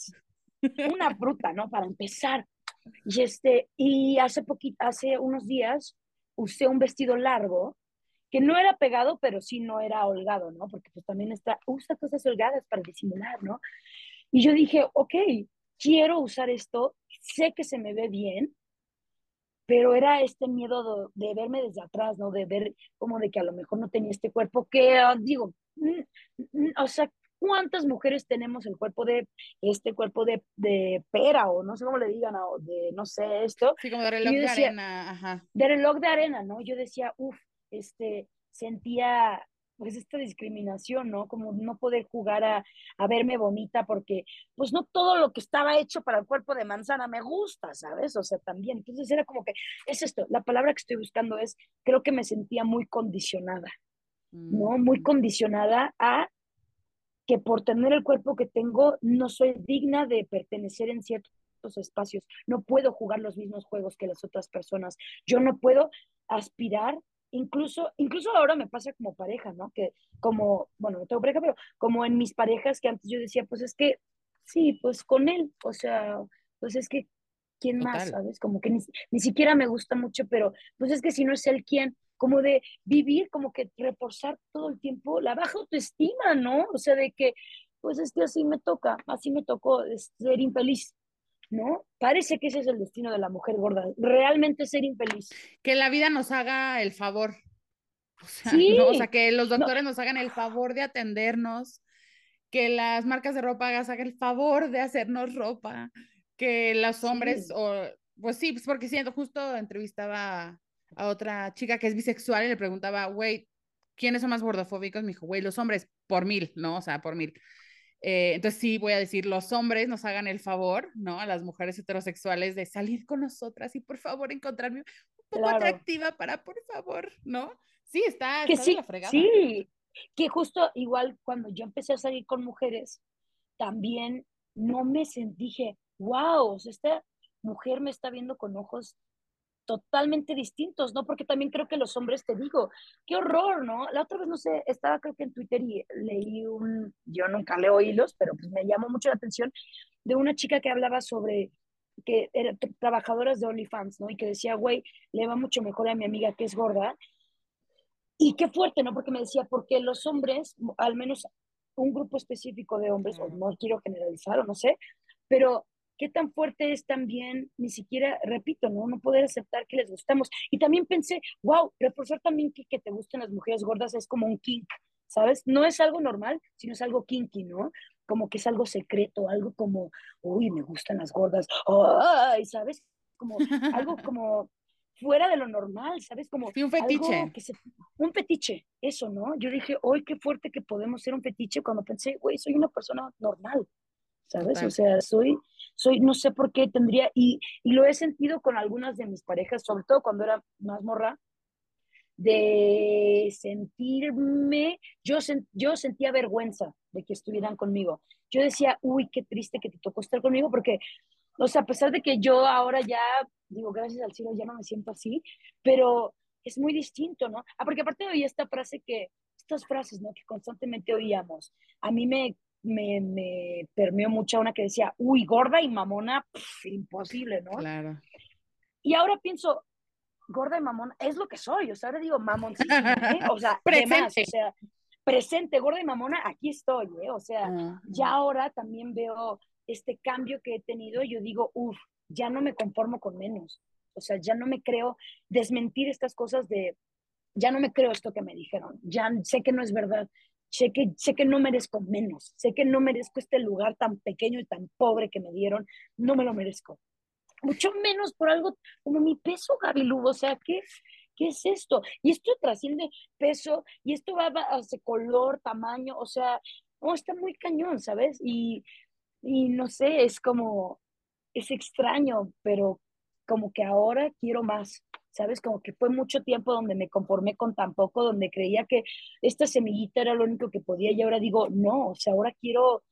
(laughs) Una fruta, ¿no? Para empezar. Y, este, y hace, poquito, hace unos días usé un vestido largo que no era pegado, pero sí no era holgado, ¿no? Porque pues también está, usa cosas holgadas para disimular, ¿no? Y yo dije, ok, quiero usar esto, sé que se me ve bien, pero era este miedo de, verme desde atrás, ¿no? De ver como de que a lo mejor no tenía este cuerpo, que ah, digo, o sea, ¿cuántas mujeres tenemos el cuerpo de, este cuerpo de, de pera o no sé cómo le digan, o de, no sé, esto? Sí, como de reloj de arena, ajá. De reloj de arena, ¿no? Yo decía, uff, este, sentía pues esta discriminación, ¿no? Como no poder jugar a, a, verme bonita porque pues no todo lo que estaba hecho para el cuerpo de manzana me gusta, ¿sabes? O sea, también. Entonces era como que, es esto, la palabra que estoy buscando es, creo que me sentía muy condicionada, ¿no? Muy mm. condicionada a que por tener el cuerpo que tengo no soy digna de pertenecer en ciertos espacios, no puedo jugar los mismos juegos que las otras personas, yo no puedo aspirar incluso, incluso ahora me pasa como pareja, ¿no? Que como, bueno, no tengo pareja, pero como en mis parejas que antes yo decía, pues es que, sí, pues con él, o sea, pues es que, ¿quién más, sabes? Como que ni, ni, siquiera me gusta mucho, pero pues es que si no es él, ¿quién? Como de vivir, como que reforzar todo el tiempo la baja autoestima, ¿no? O sea, de que, pues es que así me toca, así me tocó ser infeliz, ¿no? Parece que ese es el destino de la mujer gorda, realmente ser infeliz. Que la vida nos haga el favor. O sea, sí. o sea que los doctores nos hagan el favor de atendernos, que las marcas de ropa hagan el favor de hacernos ropa, que los hombres, o, pues sí, pues porque siento, justo entrevistaba a otra chica que es bisexual y le preguntaba, güey, ¿quiénes son más gordofóbicos? Me dijo, güey, los hombres por mil, ¿no? O sea, por mil. Eh, entonces sí voy a decir, los hombres nos hagan el favor, ¿no? A las mujeres heterosexuales de salir con nosotras y por favor encontrarme un poco atractiva para, por favor, ¿no? Sí, está, que sí, la fregada. Sí, que justo igual cuando yo empecé a salir con mujeres, también no me sentí, dije, wow, esta mujer me está viendo con ojos totalmente distintos, ¿no? Porque también creo que los hombres, te digo, qué horror, ¿no? La otra vez, no sé, estaba creo que en Twitter y leí un, yo nunca leo hilos, pero pues me llamó mucho la atención, de una chica que hablaba sobre que eran trabajadoras de OnlyFans, ¿no? Y que decía, güey, le va mucho mejor a mi amiga que es gorda. Y qué fuerte, ¿no? Porque me decía, porque los hombres, al menos un grupo específico de hombres, o no quiero generalizar o no sé, pero qué tan fuerte es también, ni siquiera, repito, ¿no? No poder aceptar que les gustamos. Y también pensé, wow, reforzar también que, que te gusten las mujeres gordas es como un kink, ¿sabes? No es algo normal, sino es algo kinky, ¿no? Como que es algo secreto, algo como, uy, me gustan las gordas, ay, ¿sabes? Como algo (laughs) como fuera de lo normal, ¿sabes? Como un fetiche. un fetiche, eso, ¿no? Yo dije, uy, qué fuerte que podemos ser un fetiche cuando pensé, güey, soy una persona normal, ¿sabes? O sea, soy, soy, no sé por qué tendría, y, y, lo he sentido con algunas de mis parejas, sobre todo cuando era más morra, de sentirme, yo, yo sentía vergüenza de que estuvieran conmigo. Yo decía, uy, qué triste que te tocó estar conmigo, porque, o sea, a pesar de que yo ahora ya, digo, gracias al cielo, ya no me siento así, pero es muy distinto, ¿no? Ah, porque aparte oí esta frase que, estas frases, ¿no? Que constantemente oíamos. A mí me me, me permeó mucho una que decía, uy, gorda y mamona, imposible, ¿no? Claro. Y ahora pienso, gorda y mamona, es lo que soy, o sea, ahora digo mamoncísima, ¿eh? (laughs) O sea, presente. o sea, presente, gorda y mamona, aquí estoy, ¿eh? O sea, ya ahora también veo este cambio que he tenido y yo digo, uff, ya no me conformo con menos. O sea, ya no me creo desmentir estas cosas de, ya no me creo esto que me dijeron, ya sé que no es verdad, sé que, sé que no merezco menos, sé que no merezco este lugar tan pequeño y tan pobre que me dieron, no me lo merezco. Mucho menos por algo como mi peso, Gaby o sea, ¿qué, ¿qué es esto? Y esto trasciende peso, y esto va a color, tamaño, o sea, no, está muy cañón, ¿sabes? Y, y no sé, es como, es extraño, pero como que ahora quiero más, ¿sabes? Como que fue mucho tiempo donde me conformé con tan poco, donde creía que esta semillita era lo único que podía y ahora digo, no, o sea, ahora quiero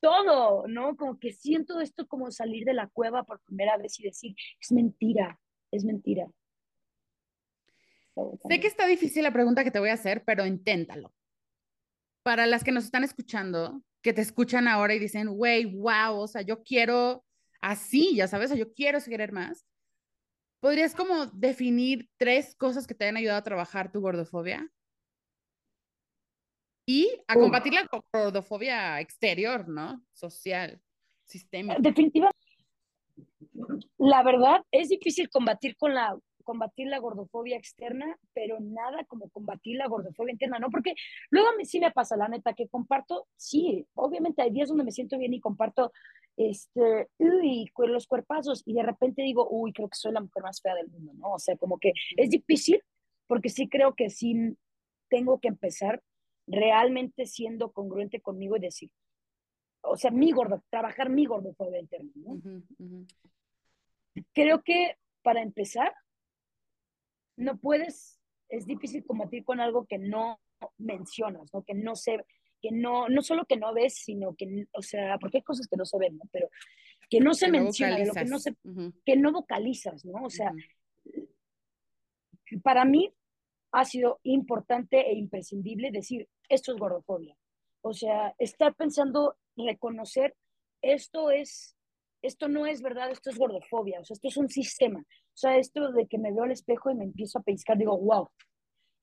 todo, ¿no? Como que siento esto como salir de la cueva por primera vez y decir, es mentira, es mentira. Sé que está difícil la pregunta que te voy a hacer, pero inténtalo. Para las que nos están escuchando, que te escuchan ahora y dicen, güey, wow, o sea, yo quiero así, ya sabes, o yo quiero seguir más. ¿Podrías como definir tres cosas que te hayan ayudado a trabajar tu gordofobia? Y a combatir la gordofobia exterior, ¿no? Social, sistémica. Definitivamente. La verdad, es difícil combatir con la combatir la gordofobia externa, pero nada como combatir la gordofobia interna, ¿no? Porque luego a mí sí me pasa, la neta, que comparto, sí, obviamente hay días donde me siento bien y comparto, este, uy, los cuerpazos, y de repente digo, uy, creo que soy la mujer más fea del mundo, ¿no? O sea, como que es difícil, porque sí creo que sí, tengo que empezar realmente siendo congruente conmigo y decir, o sea, mi gordo, trabajar mi gordofobia interna, ¿no? Creo que para empezar, no puedes, es difícil combatir con algo que no mencionas, ¿no? Que no se, que no, no solo que no ves, sino que, o sea, porque hay cosas que no se ven, ¿no? Pero que no se menciona, lo que no se, que no vocalizas, ¿no? O sea, para mí ha sido importante e imprescindible decir, esto es gordofobia. O sea, estar pensando, reconocer, esto es, esto no es verdad, esto es gordofobia, o sea, esto es un sistema. O sea, esto de que me veo al espejo y me empiezo a pescar, digo, wow,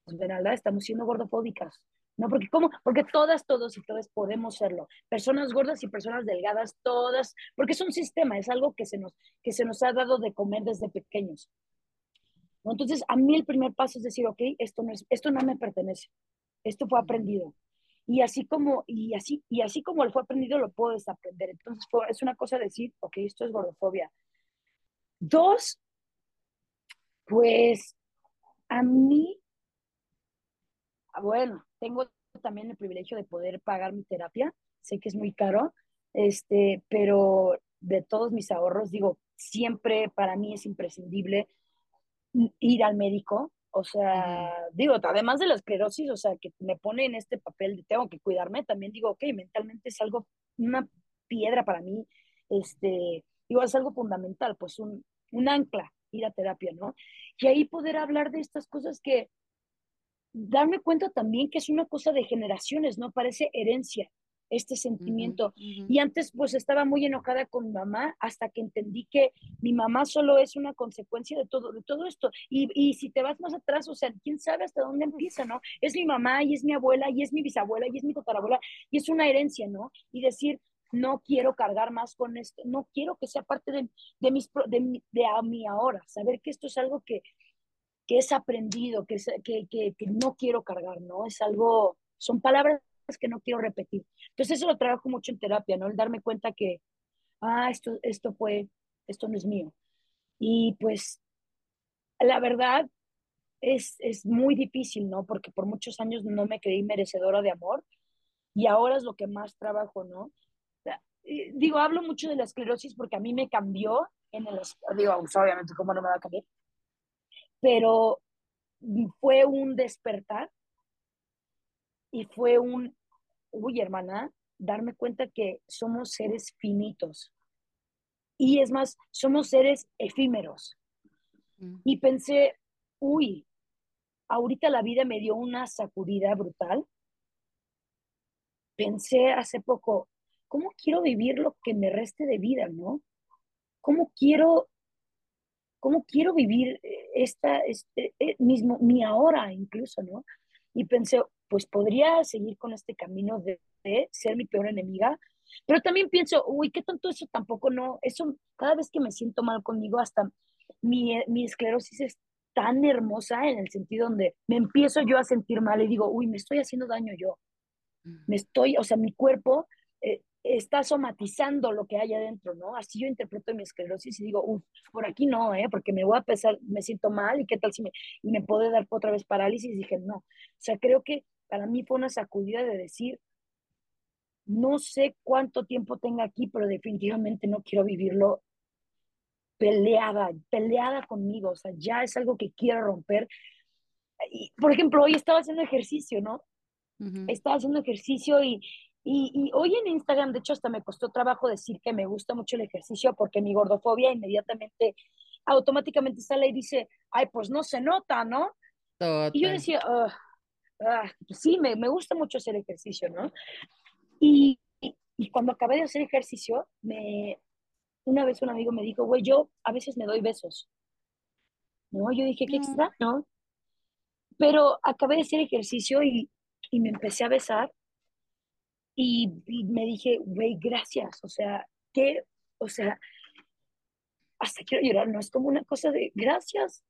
pues de verdad estamos siendo gordofóbicas. ¿no? Porque, ¿cómo? Porque todas, todos y todas podemos serlo. Personas gordas y personas delgadas, todas, porque es un sistema, es algo que se nos, que se nos ha dado de comer desde pequeños. Entonces, a mí el primer paso es decir, ok, esto no, es, esto no me pertenece, esto fue aprendido. Y así como, y así, y así como lo fue aprendido, lo puedo desaprender. Entonces, es una cosa decir, ok, esto es gordofobia. Dos, pues a mí, bueno, tengo también el privilegio de poder pagar mi terapia. Sé que es muy caro, este, pero de todos mis ahorros, digo, siempre para mí es imprescindible ir al médico, o sea, digo, además de la esclerosis, o sea, que me pone en este papel de tengo que cuidarme, también digo, ok, mentalmente es algo, una piedra para mí, este, digo, es algo fundamental, pues un, un ancla, ir a terapia, ¿no? Y ahí poder hablar de estas cosas que, darme cuenta también que es una cosa de generaciones, ¿no? Parece herencia este sentimiento. Y antes pues estaba muy enojada con mi mamá hasta que entendí que mi mamá solo es una consecuencia de todo, de todo esto. Y, y si te vas más atrás, o sea, quién sabe hasta dónde empieza, ¿no? Es mi mamá y es mi abuela y es mi bisabuela y es mi tatarabuela y es una herencia, ¿no? Y decir, no quiero cargar más con esto, no quiero que sea parte de, de mis, de, de a mí ahora, saber que esto es algo que, que es aprendido, que, que, que, que no quiero cargar, ¿no? Es algo, son palabras que no quiero repetir. Entonces eso lo trabajo mucho en terapia, ¿no? El darme cuenta que, ah, esto, esto fue, esto no es mío. Y pues la verdad es, es muy difícil, ¿no? Porque por muchos años no me creí merecedora de amor y ahora es lo que más trabajo, ¿no? Digo, hablo mucho de la esclerosis porque a mí me cambió en el, digo, obviamente, ¿cómo no me va a cambiar? Pero fue un despertar y fue un, uy, hermana, darme cuenta que somos seres finitos. Y es más, somos seres efímeros. Mm. Y pensé, uy, ahorita la vida me dio una sacudida brutal. Pensé hace poco, ¿cómo quiero vivir lo que me reste de vida, no? ¿Cómo quiero, cómo quiero vivir eh, esta, este, eh, mismo, mi ahora incluso, no? Y pensé, pues podría seguir con este camino de, ser mi peor enemiga, pero también pienso, uy, qué tanto eso tampoco no, eso cada vez que me siento mal conmigo, hasta mi, mi esclerosis es tan hermosa en el sentido donde me empiezo yo a sentir mal y digo, uy, me estoy haciendo daño yo, me estoy, o sea, mi cuerpo eh, está somatizando lo que hay adentro, ¿no? Así yo interpreto mi esclerosis y digo, uff, por aquí no, ¿eh? Porque me voy a pesar, me siento mal y qué tal si me, y me puede dar otra vez parálisis. Y dije, no, o sea, creo que para mí fue una sacudida de decir, no sé cuánto tiempo tenga aquí, pero definitivamente no quiero vivirlo peleada, peleada conmigo, o sea, ya es algo que quiero romper. Y, por ejemplo, hoy estaba haciendo ejercicio, ¿no? Estaba haciendo ejercicio y, y, y, hoy en Instagram, de hecho, hasta me costó trabajo decir que me gusta mucho el ejercicio porque mi gordofobia inmediatamente, automáticamente sale y dice, ay, pues no se nota, ¿no? Y yo decía, ah, sí, me, me, gusta mucho hacer ejercicio, ¿no? Y, y, cuando acabé de hacer ejercicio, me, una vez un amigo me dijo, güey, yo a veces me doy besos. ¿No? Yo dije, qué extraño. Pero acabé de hacer ejercicio y, y me empecé a besar y, me dije, güey, gracias, o sea, que, o sea, hasta quiero llorar, no es como una cosa de gracias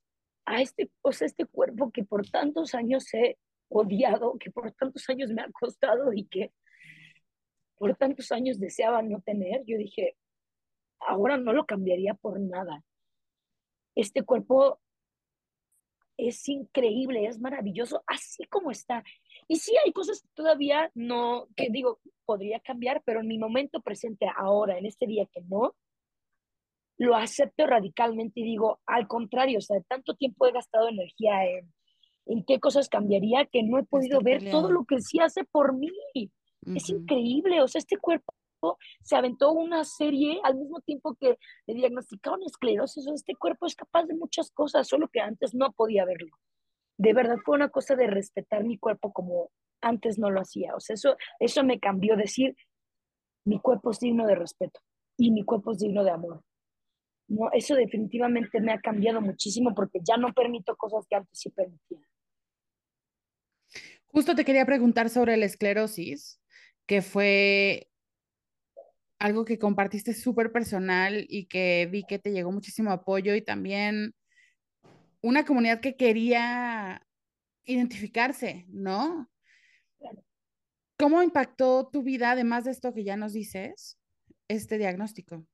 a este, o sea, este cuerpo que por tantos años he odiado, que por tantos años me ha costado y que por tantos años deseaba no tener, yo dije, ahora no lo cambiaría por nada. Este cuerpo es increíble, es maravilloso, así como está. Y sí hay cosas que todavía no, que digo, podría cambiar, pero en mi momento presente ahora, en este día que no, lo acepto radicalmente y digo, al contrario, o sea, tanto tiempo he gastado energía en, en qué cosas cambiaría que no he podido ver todo lo que sí hace por mí. Es increíble, o sea, este cuerpo se aventó una serie al mismo tiempo que le diagnosticaron esclerosis, o este cuerpo es capaz de muchas cosas, solo que antes no podía verlo. De verdad fue una cosa de respetar mi cuerpo como antes no lo hacía, o sea, eso, eso me cambió decir, mi cuerpo es digno de respeto y mi cuerpo es digno de amor. No, eso definitivamente me ha cambiado muchísimo porque ya no permito cosas que antes sí permitía. Justo te quería preguntar sobre la esclerosis, que fue algo que compartiste súper personal y que vi que te llegó muchísimo apoyo y también una comunidad que quería identificarse, ¿no? ¿Cómo impactó tu vida, además de esto que ya nos dices, este diagnóstico?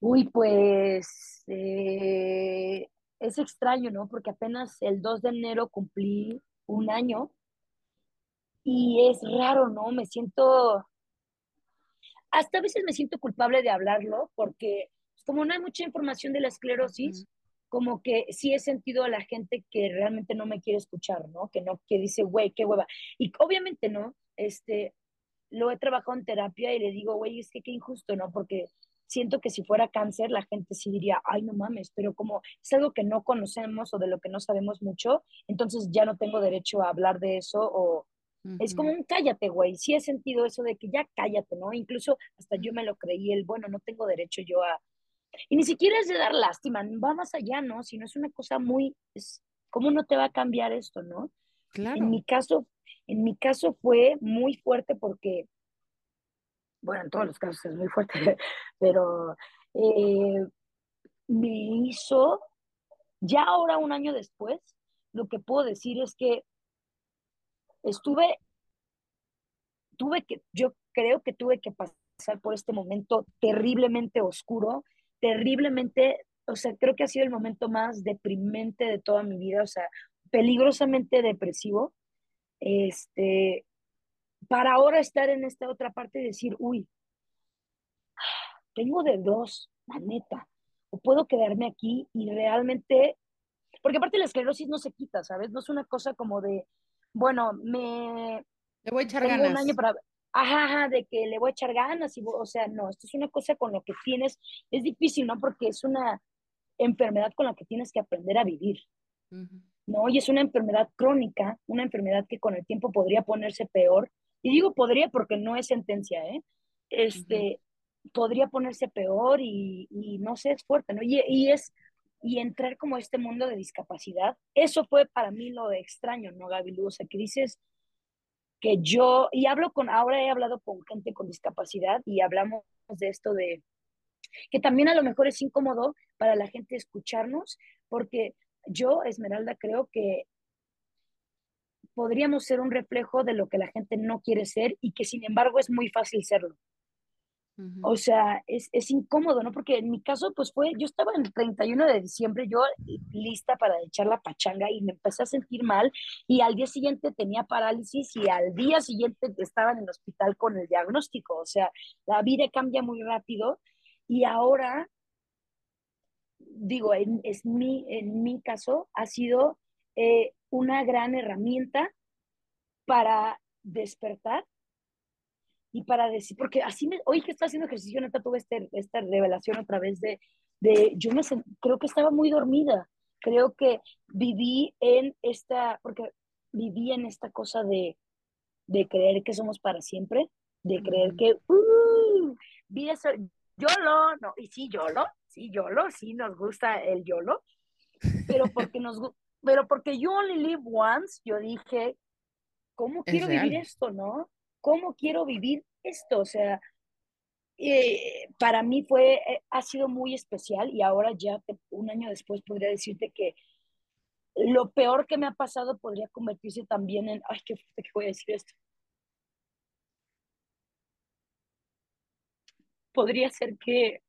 Uy, pues eh, es extraño, ¿no? Porque apenas el 2 de enero cumplí un año y es raro, ¿no? Me siento, hasta a veces me siento culpable de hablarlo porque pues, como no hay mucha información de la esclerosis, como que sí he sentido a la gente que realmente no me quiere escuchar, ¿no? Que no, que dice, güey, qué hueva. Y obviamente, ¿no? Este, lo he trabajado en terapia y le digo, güey, es que qué injusto, ¿no? Porque siento que si fuera cáncer, la gente sí diría, ay, no mames, pero como es algo que no conocemos o de lo que no sabemos mucho, entonces ya no tengo derecho a hablar de eso o es como un cállate, güey. Sí he sentido eso de que ya cállate, ¿no? Incluso hasta yo me lo creí, el bueno, no tengo derecho yo a... Y ni siquiera es de dar lástima, va más allá, ¿no? Sino es una cosa muy, es, ¿cómo no te va a cambiar esto, no? Claro. En mi caso, en mi caso fue muy fuerte porque bueno, en todos los casos es muy fuerte, (laughs) pero eh, me hizo, ya ahora un año después, lo que puedo decir es que estuve, tuve que, yo creo que tuve que pasar por este momento terriblemente oscuro, terriblemente, o sea, creo que ha sido el momento más deprimente de toda mi vida, o sea, peligrosamente depresivo. Este, para ahora estar en esta otra parte y decir, uy, tengo de dos, la neta, o puedo quedarme aquí y realmente, porque aparte la esclerosis no se quita, ¿sabes? No es una cosa como de, bueno, me... Le voy a echar ganas. un año para... Ajá, de que le voy a echar ganas, y, o sea, no, esto es una cosa con lo que tienes, es difícil, ¿no? Porque es una enfermedad con la que tienes que aprender a vivir. ¿no? Y es una enfermedad crónica, una enfermedad que con el tiempo podría ponerse peor, y digo podría porque no es sentencia, ¿eh? Este, podría ponerse peor y, no sé, es fuerte, ¿no? Y, y, es, y entrar como a este mundo de discapacidad, eso fue para mí lo extraño, ¿no, Gaby? O sea, que dices que yo, y hablo con, ahora he hablado con gente con discapacidad y hablamos de esto de, que también a lo mejor es incómodo para la gente escucharnos, porque yo, Esmeralda, creo que podríamos ser un reflejo de lo que la gente no quiere ser y que sin embargo es muy fácil serlo. O sea, es, es, incómodo, ¿no? Porque en mi caso, pues fue, yo estaba el 31 de diciembre, yo lista para echar la pachanga y me empecé a sentir mal y al día siguiente tenía parálisis y al día siguiente estaba en el hospital con el diagnóstico. O sea, la vida cambia muy rápido y ahora, digo, en, es mi, en mi caso, ha sido eh, una gran herramienta para despertar y para decir, porque así me, hoy que está haciendo ejercicio, neta, tuve este, esta revelación a través de, de yo me creo que estaba muy dormida, creo que viví en esta, porque viví en esta cosa de, de creer que somos para siempre, de creer que, uh, vida YOLO, no, y sí, YOLO, sí, YOLO, sí nos gusta el YOLO, pero porque nos, pero porque you only live once, yo dije, ¿cómo quiero vivir esto, no? ¿Cómo quiero vivir esto? O sea, eh, para mí fue, eh, ha sido muy especial y ahora ya un año después podría decirte que lo peor que me ha pasado podría convertirse también en, ay, qué fuerte que voy a decir esto. Podría ser que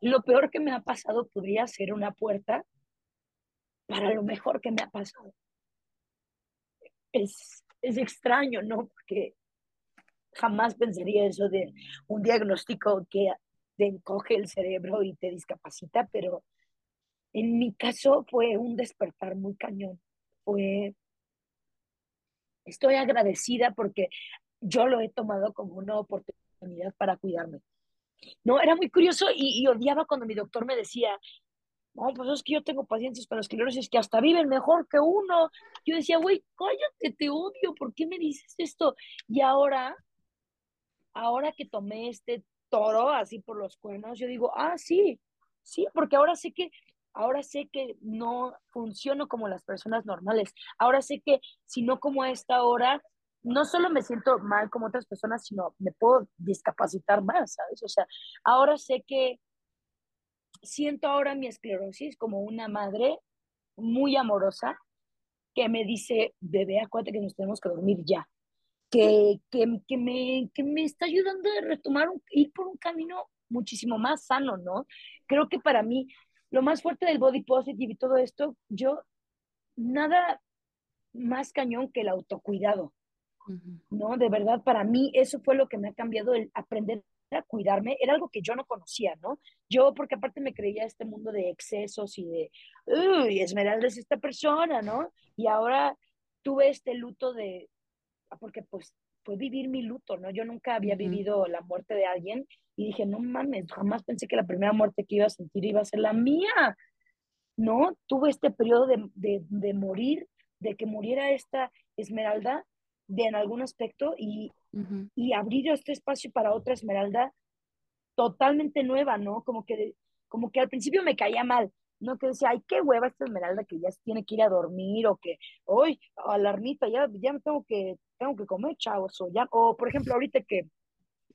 lo peor que me ha pasado podría ser una puerta para lo mejor que me ha pasado. Es, es extraño, ¿no? Porque jamás pensaría eso de un diagnóstico que te encoge el cerebro y te discapacita, pero en mi caso fue un despertar muy cañón. Fue, estoy agradecida porque yo lo he tomado como una oportunidad para cuidarme. No, era muy curioso y, odiaba cuando mi doctor me decía, no, pues es que yo tengo pacientes con esclerosis que hasta viven mejor que uno. Yo decía, güey, cállate, te odio, ¿por qué me dices esto? Y ahora, ahora que tomé este toro así por los cuernos, yo digo, ah, sí, sí, porque ahora sé que ahora sé que no funciono como las personas normales, ahora sé que si no como a esta hora, no solo me siento mal como otras personas, sino me puedo discapacitar más, ¿sabes? O sea, ahora sé que siento ahora mi esclerosis como una madre muy amorosa que me dice, bebé, acuérdate que nos tenemos que dormir ya. Que, que, que, me, que me está ayudando a retomar, un, ir por un camino muchísimo más sano, ¿no? Creo que para mí lo más fuerte del body positive y todo esto, yo, nada más cañón que el autocuidado, ¿no? De verdad, para mí eso fue lo que me ha cambiado, el aprender a cuidarme, era algo que yo no conocía, ¿no? Yo, porque aparte me creía este mundo de excesos y de, uy, Esmeralda es esta persona, ¿no? Y ahora tuve este luto de, porque pues fue vivir mi luto, ¿no? Yo nunca había vivido la muerte de alguien y dije, no mames, jamás pensé que la primera muerte que iba a sentir iba a ser la mía, ¿no? Tuve este periodo de, de, de morir, de que muriera esta Esmeralda de en algún aspecto y, y abrir este espacio para otra Esmeralda totalmente nueva, ¿no? Como que, como que al principio me caía mal, ¿no? Que decía, ay, qué hueva esta Esmeralda que ya tiene que ir a dormir o que, hoy, alarmita, ya, ya me tengo que, tengo que comer, chavos, o ya, o por ejemplo, ahorita que,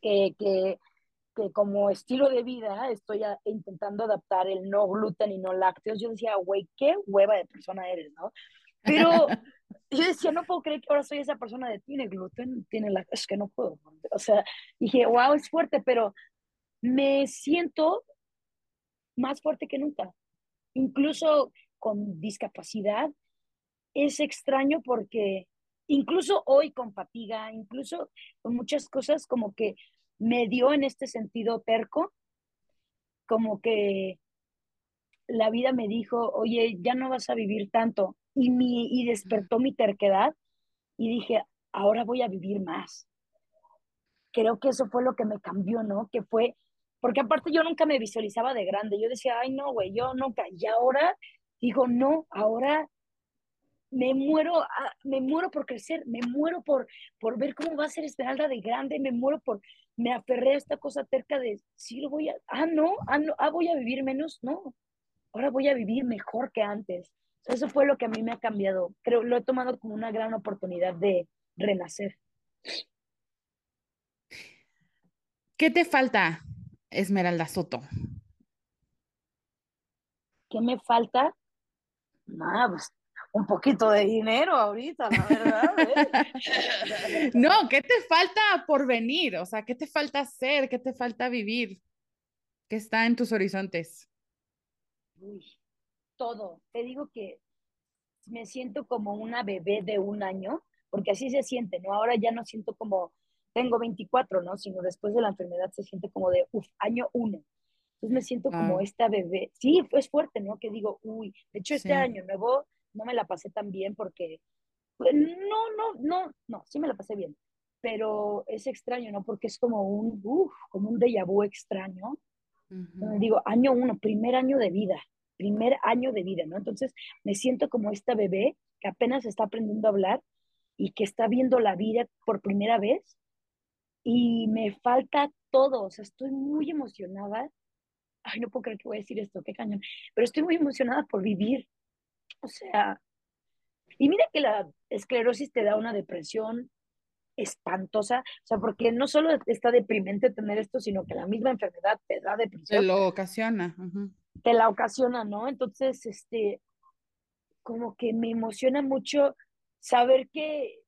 que, que, que como estilo de vida estoy intentando adaptar el no gluten y no lácteos, yo decía, güey, qué hueva de persona eres, ¿no? Pero (laughs) yo decía, no puedo creer que ahora soy esa persona de tiene gluten, tiene lácteos, es que no puedo. O sea, dije, wow, es fuerte, pero me siento más fuerte que nunca. Incluso con discapacidad, es extraño porque incluso hoy con fatiga, incluso con muchas cosas como que me dio en este sentido terco, como que la vida me dijo, oye, ya no vas a vivir tanto. Y, mi, y despertó mi terquedad y dije, ahora voy a vivir más. Creo que eso fue lo que me cambió, ¿no? Que fue, porque aparte yo nunca me visualizaba de grande. Yo decía, ay, no, güey, yo nunca. Y ahora digo, no, ahora me muero, ah, me muero por crecer, me muero por, por ver cómo va a ser Esmeralda de grande, me muero por, me aferré a esta cosa terca de, sí, lo voy a, ah, no, ah, no, ah, voy a vivir menos, no, ahora voy a vivir mejor que antes. Eso fue lo que a mí me ha cambiado. Creo, lo he tomado como una gran oportunidad de renacer. ¿Qué te falta, Esmeralda Soto? ¿Qué me falta? Nada, pues un poquito de dinero ahorita, la verdad. ¿eh? (laughs) no, ¿qué te falta por venir? O sea, ¿qué te falta hacer? ¿Qué te falta vivir? ¿Qué está en tus horizontes? Uy, todo. Te digo que me siento como una bebé de un año, porque así se siente, ¿no? Ahora ya no siento como, tengo 24, ¿no? Sino después de la enfermedad se siente como de, uff, año uno. Entonces me siento como esta bebé. Sí, es fuerte, ¿no? Que digo, uy, de hecho este año nuevo no me la pasé tan bien porque, pues, no, no, no, no, sí me la pasé bien, pero es extraño, ¿no? Porque es como un, uff, como un déjà vu extraño. Digo, año uno, primer año de vida, primer año de vida, ¿no? Entonces me siento como esta bebé que apenas está aprendiendo a hablar y que está viendo la vida por primera vez y me falta todo, o sea, estoy muy emocionada. Ay, no puedo creer que voy a decir esto, qué cañón, pero estoy muy emocionada por vivir, o sea, y mira que la esclerosis te da una depresión espantosa, o sea, porque no solo está deprimente tener esto, sino que la misma enfermedad te da depresión. Te lo ocasiona. Te la ocasiona, ¿no? Entonces, este, como que me emociona mucho saber que,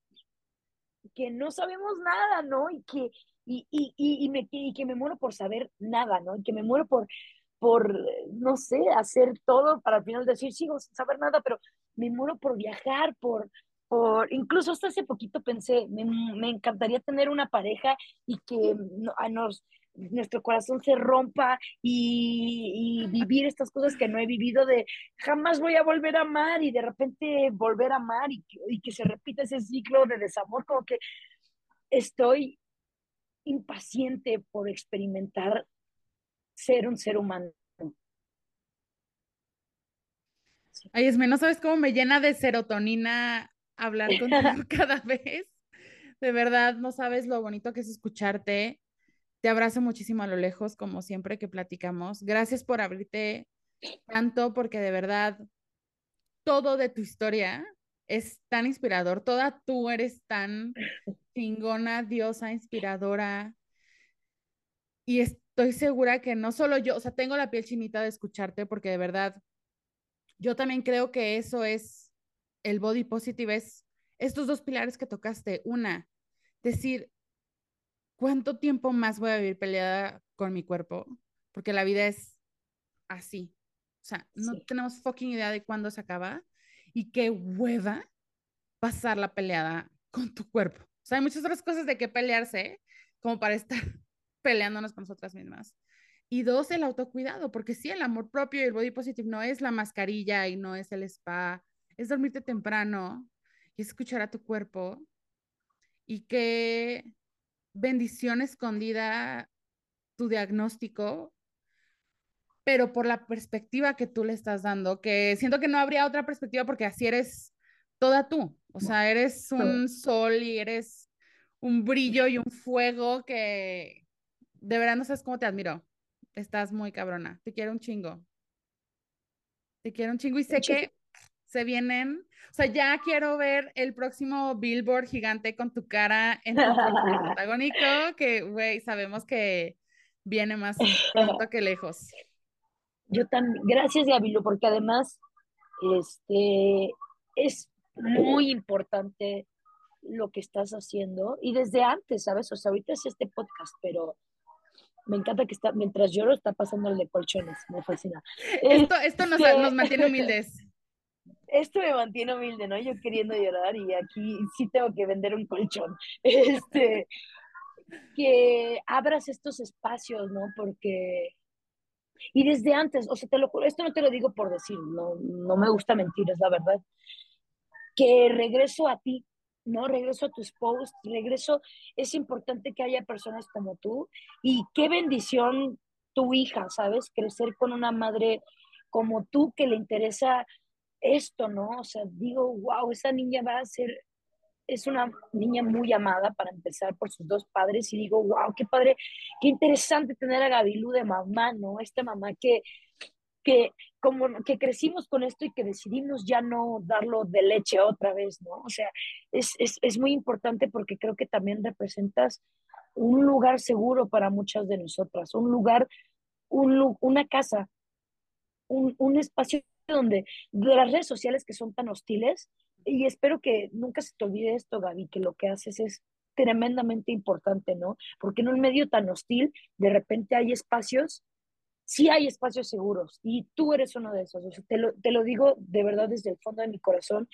que no sabemos nada, ¿no? Y que, y, y, y, me, y que me muero por saber nada, ¿no? Y que me muero por, por, no sé, hacer todo para al final decir, sigo sin saber nada, pero me muero por viajar, por, por, incluso hasta hace poquito pensé, me, me encantaría tener una pareja y que nos, nuestro corazón se rompa y, y, vivir estas cosas que no he vivido de jamás voy a volver a amar y de repente volver a amar y, y que se repita ese ciclo de desamor, como que estoy impaciente por experimentar ser un ser humano. Ay, Esme, no sabes cómo me llena de serotonina hablar (laughs) contigo cada vez. De verdad, no sabes lo bonito que es escucharte. Te abrazo muchísimo a lo lejos, como siempre que platicamos. Gracias por abrirte tanto, porque de verdad todo de tu historia es tan inspirador. Toda tú eres tan chingona, diosa, inspiradora. Y estoy segura que no solo yo, o sea, tengo la piel chinita de escucharte porque de verdad, yo también creo que eso es el body positive, es estos dos pilares que tocaste. Una, decir, ¿cuánto tiempo más voy a vivir peleada con mi cuerpo? Porque la vida es así. O sea, no tenemos fucking idea de cuándo se acaba y qué hueva pasar la peleada con tu cuerpo. O sea, hay muchas otras cosas de qué pelearse como para estar (laughs) peleándonos con nosotras mismas. Y dos, el autocuidado, porque sí, el amor propio y el body positive no es la mascarilla y no es el spa, es dormirte temprano y escuchar a tu cuerpo. Y qué bendición escondida tu diagnóstico pero por la perspectiva que tú le estás dando, que siento que no habría otra perspectiva porque así eres toda tú, o sea, eres un sol y eres un brillo y un fuego que de verdad no sabes cómo te admiro. Estás muy cabrona, te quiero un chingo. Te quiero un chingo y sé que se vienen, o sea, ya quiero ver el próximo billboard gigante con tu cara en tu (laughs) protagónico, que, güey, sabemos que viene más pronto (laughs) que lejos. Yo también, gracias Gabilu, porque además este, es muy importante lo que estás haciendo y desde antes, ¿sabes? O sea, ahorita es este podcast, pero me encanta que está, mientras lloro está pasando el de colchones, me fascina. Esto, esto nos, nos mantiene humildes. (laughs) Esto me mantiene humilde, ¿no? Yo queriendo llorar y aquí sí tengo que vender un colchón. (laughs) Este, que abras estos espacios, ¿no? Porque y desde antes, o sea, te lo juro, esto no te lo digo por decir, no, no me gusta mentir, es la verdad, que regreso a ti, ¿no? Regreso a tus posts, regreso, es importante que haya personas como tú y qué bendición tu hija, ¿sabes? Crecer con una madre como tú que le interesa esto, ¿no? O sea, digo, wow, esa niña va a ser es una niña muy amada para empezar por sus dos padres y digo, wow, qué padre, qué interesante tener a Gabilú de mamá, ¿no? Esta mamá que, que como que crecimos con esto y que decidimos ya no darlo de leche otra vez, ¿no? O sea, es, es, es muy importante porque creo que también representas un lugar seguro para muchas de nosotras, un lugar, un, una casa, un, un espacio donde de las redes sociales que son tan hostiles, y espero que nunca se te olvide esto, Gaby, que lo que haces es tremendamente importante, ¿no? Porque en un medio tan hostil, de repente hay espacios, sí hay espacios seguros, y tú eres uno de esos. te, lo, te, lo, digo de verdad desde el fondo de mi corazón.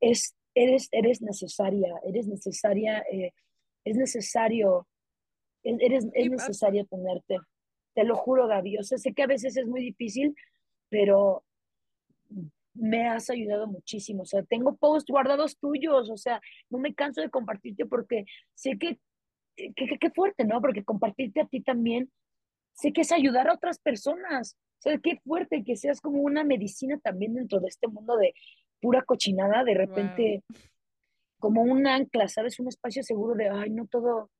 Es, eres, eres necesaria, eres necesaria, eh, es necesario, eres, es necesario tenerte. Te lo juro, Gaby. O sea, sé que a veces es muy difícil, pero me has ayudado muchísimo. O sea, tengo posts guardados tuyos, o sea, no me canso de compartirte porque sé que, qué fuerte, ¿no? Porque compartirte a ti también, sé que es ayudar a otras personas. O sea, qué fuerte que seas como una medicina también dentro de este mundo de pura cochinada, de repente, como un ancla, ¿sabes? Un espacio seguro de, ay, no todo,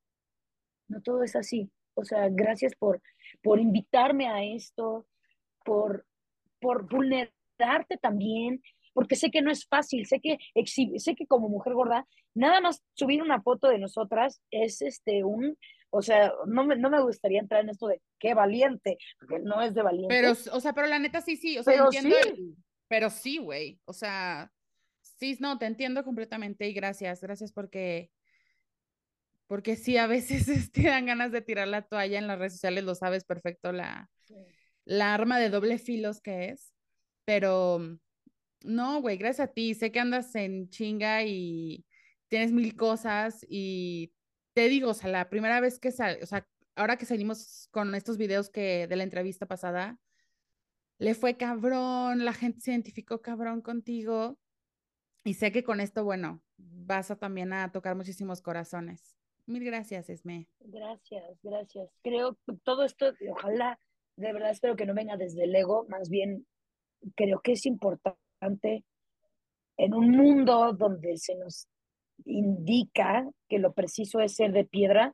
no todo es así. O sea, gracias por, por invitarme a esto, por, por vulnerar darte también, porque sé que no es fácil, sé que sé que como mujer gorda, nada más subir una foto de nosotras es este un, o sea, no me, no me gustaría entrar en esto de qué valiente, porque no es de valiente. Pero, o sea, pero la neta sí, sí, o sea, pero entiendo, sí. pero sí, güey, o sea, sí, no, te entiendo completamente y gracias, gracias porque porque sí, a veces (laughs) te dan ganas de tirar la toalla en las redes sociales, lo sabes perfecto, la, la arma de doble filos que es, pero no, güey, gracias a ti, sé que andas en chinga y tienes mil cosas y te digo, o sea, la primera vez que sal, o sea, ahora que salimos con estos videos que de la entrevista pasada, le fue cabrón, la gente se identificó cabrón contigo y sé que con esto, bueno, vas a también a tocar muchísimos corazones. Mil gracias, Esme. Gracias, gracias. Creo que todo esto, ojalá, de verdad espero que no venga desde el ego, más bien creo que es importante en un mundo donde se nos indica que lo preciso es ser de piedra,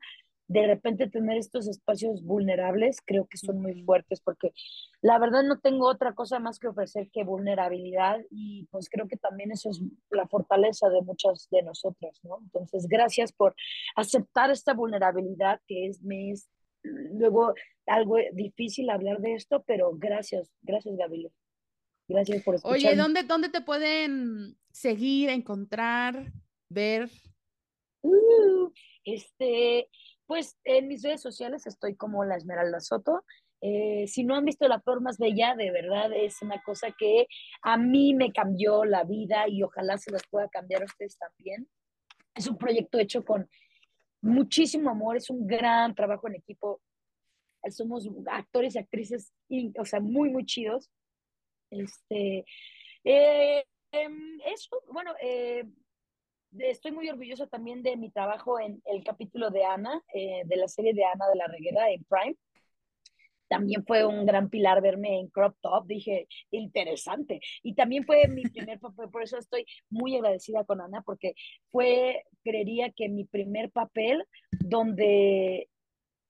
de repente tener estos espacios vulnerables creo que son muy fuertes porque la verdad no tengo otra cosa más que ofrecer que vulnerabilidad y pues creo que también eso es la fortaleza de muchas de nosotras, ¿no? Entonces, gracias por aceptar esta vulnerabilidad que es, me es luego algo difícil hablar de esto, pero gracias, gracias Gabriel. Gracias por escucharme. Oye, ¿dónde, ¿dónde te pueden seguir, encontrar, ver? Uh, este, pues en mis redes sociales estoy como la Esmeralda Soto. Eh, si no han visto La Flor Más Bella, de verdad es una cosa que a mí me cambió la vida y ojalá se las pueda cambiar a ustedes también. Es un proyecto hecho con muchísimo amor, es un gran trabajo en equipo. Somos actores y actrices, o sea, muy, muy chidos. Este, eh, em, eso, bueno, eh, estoy muy orgullosa también de mi trabajo en el capítulo de Ana, eh, de la serie de Ana de la Reguera en Prime. También fue un gran pilar verme en crop top, dije, interesante. Y también fue mi primer papel, por eso estoy muy agradecida con Ana, porque fue, creería que mi primer papel donde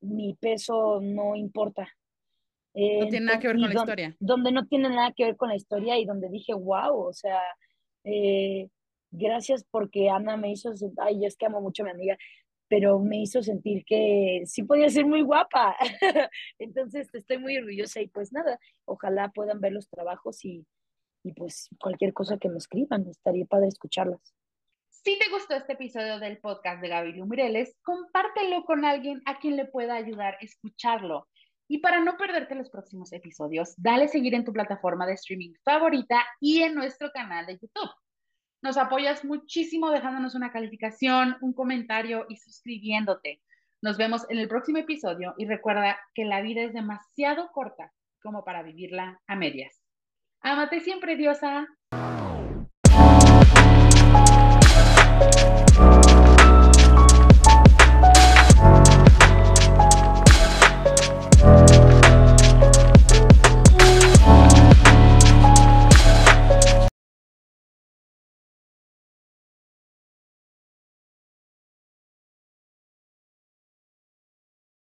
mi peso no importa. no tiene nada que ver con la historia. Donde no tiene nada que ver con la historia y donde dije, wow, o sea, eh, gracias porque Ana me hizo, ay, es que amo mucho a mi amiga, pero me hizo sentir que sí podía ser muy guapa. (laughs) Entonces estoy muy orgullosa y pues nada, ojalá puedan ver los trabajos y, y pues cualquier cosa que me escriban, estaría padre escucharlas. Si te gustó este episodio del podcast de Gaby Lumireles, compártelo con alguien a quien le pueda ayudar a escucharlo. Y para no perderte los próximos episodios, dale seguir en tu plataforma de streaming favorita y en nuestro canal de YouTube. Nos apoyas muchísimo dejándonos una calificación, un comentario y suscribiéndote. Nos vemos en el próximo episodio y recuerda que la vida es demasiado corta como para vivirla a medias. Amate siempre, diosa.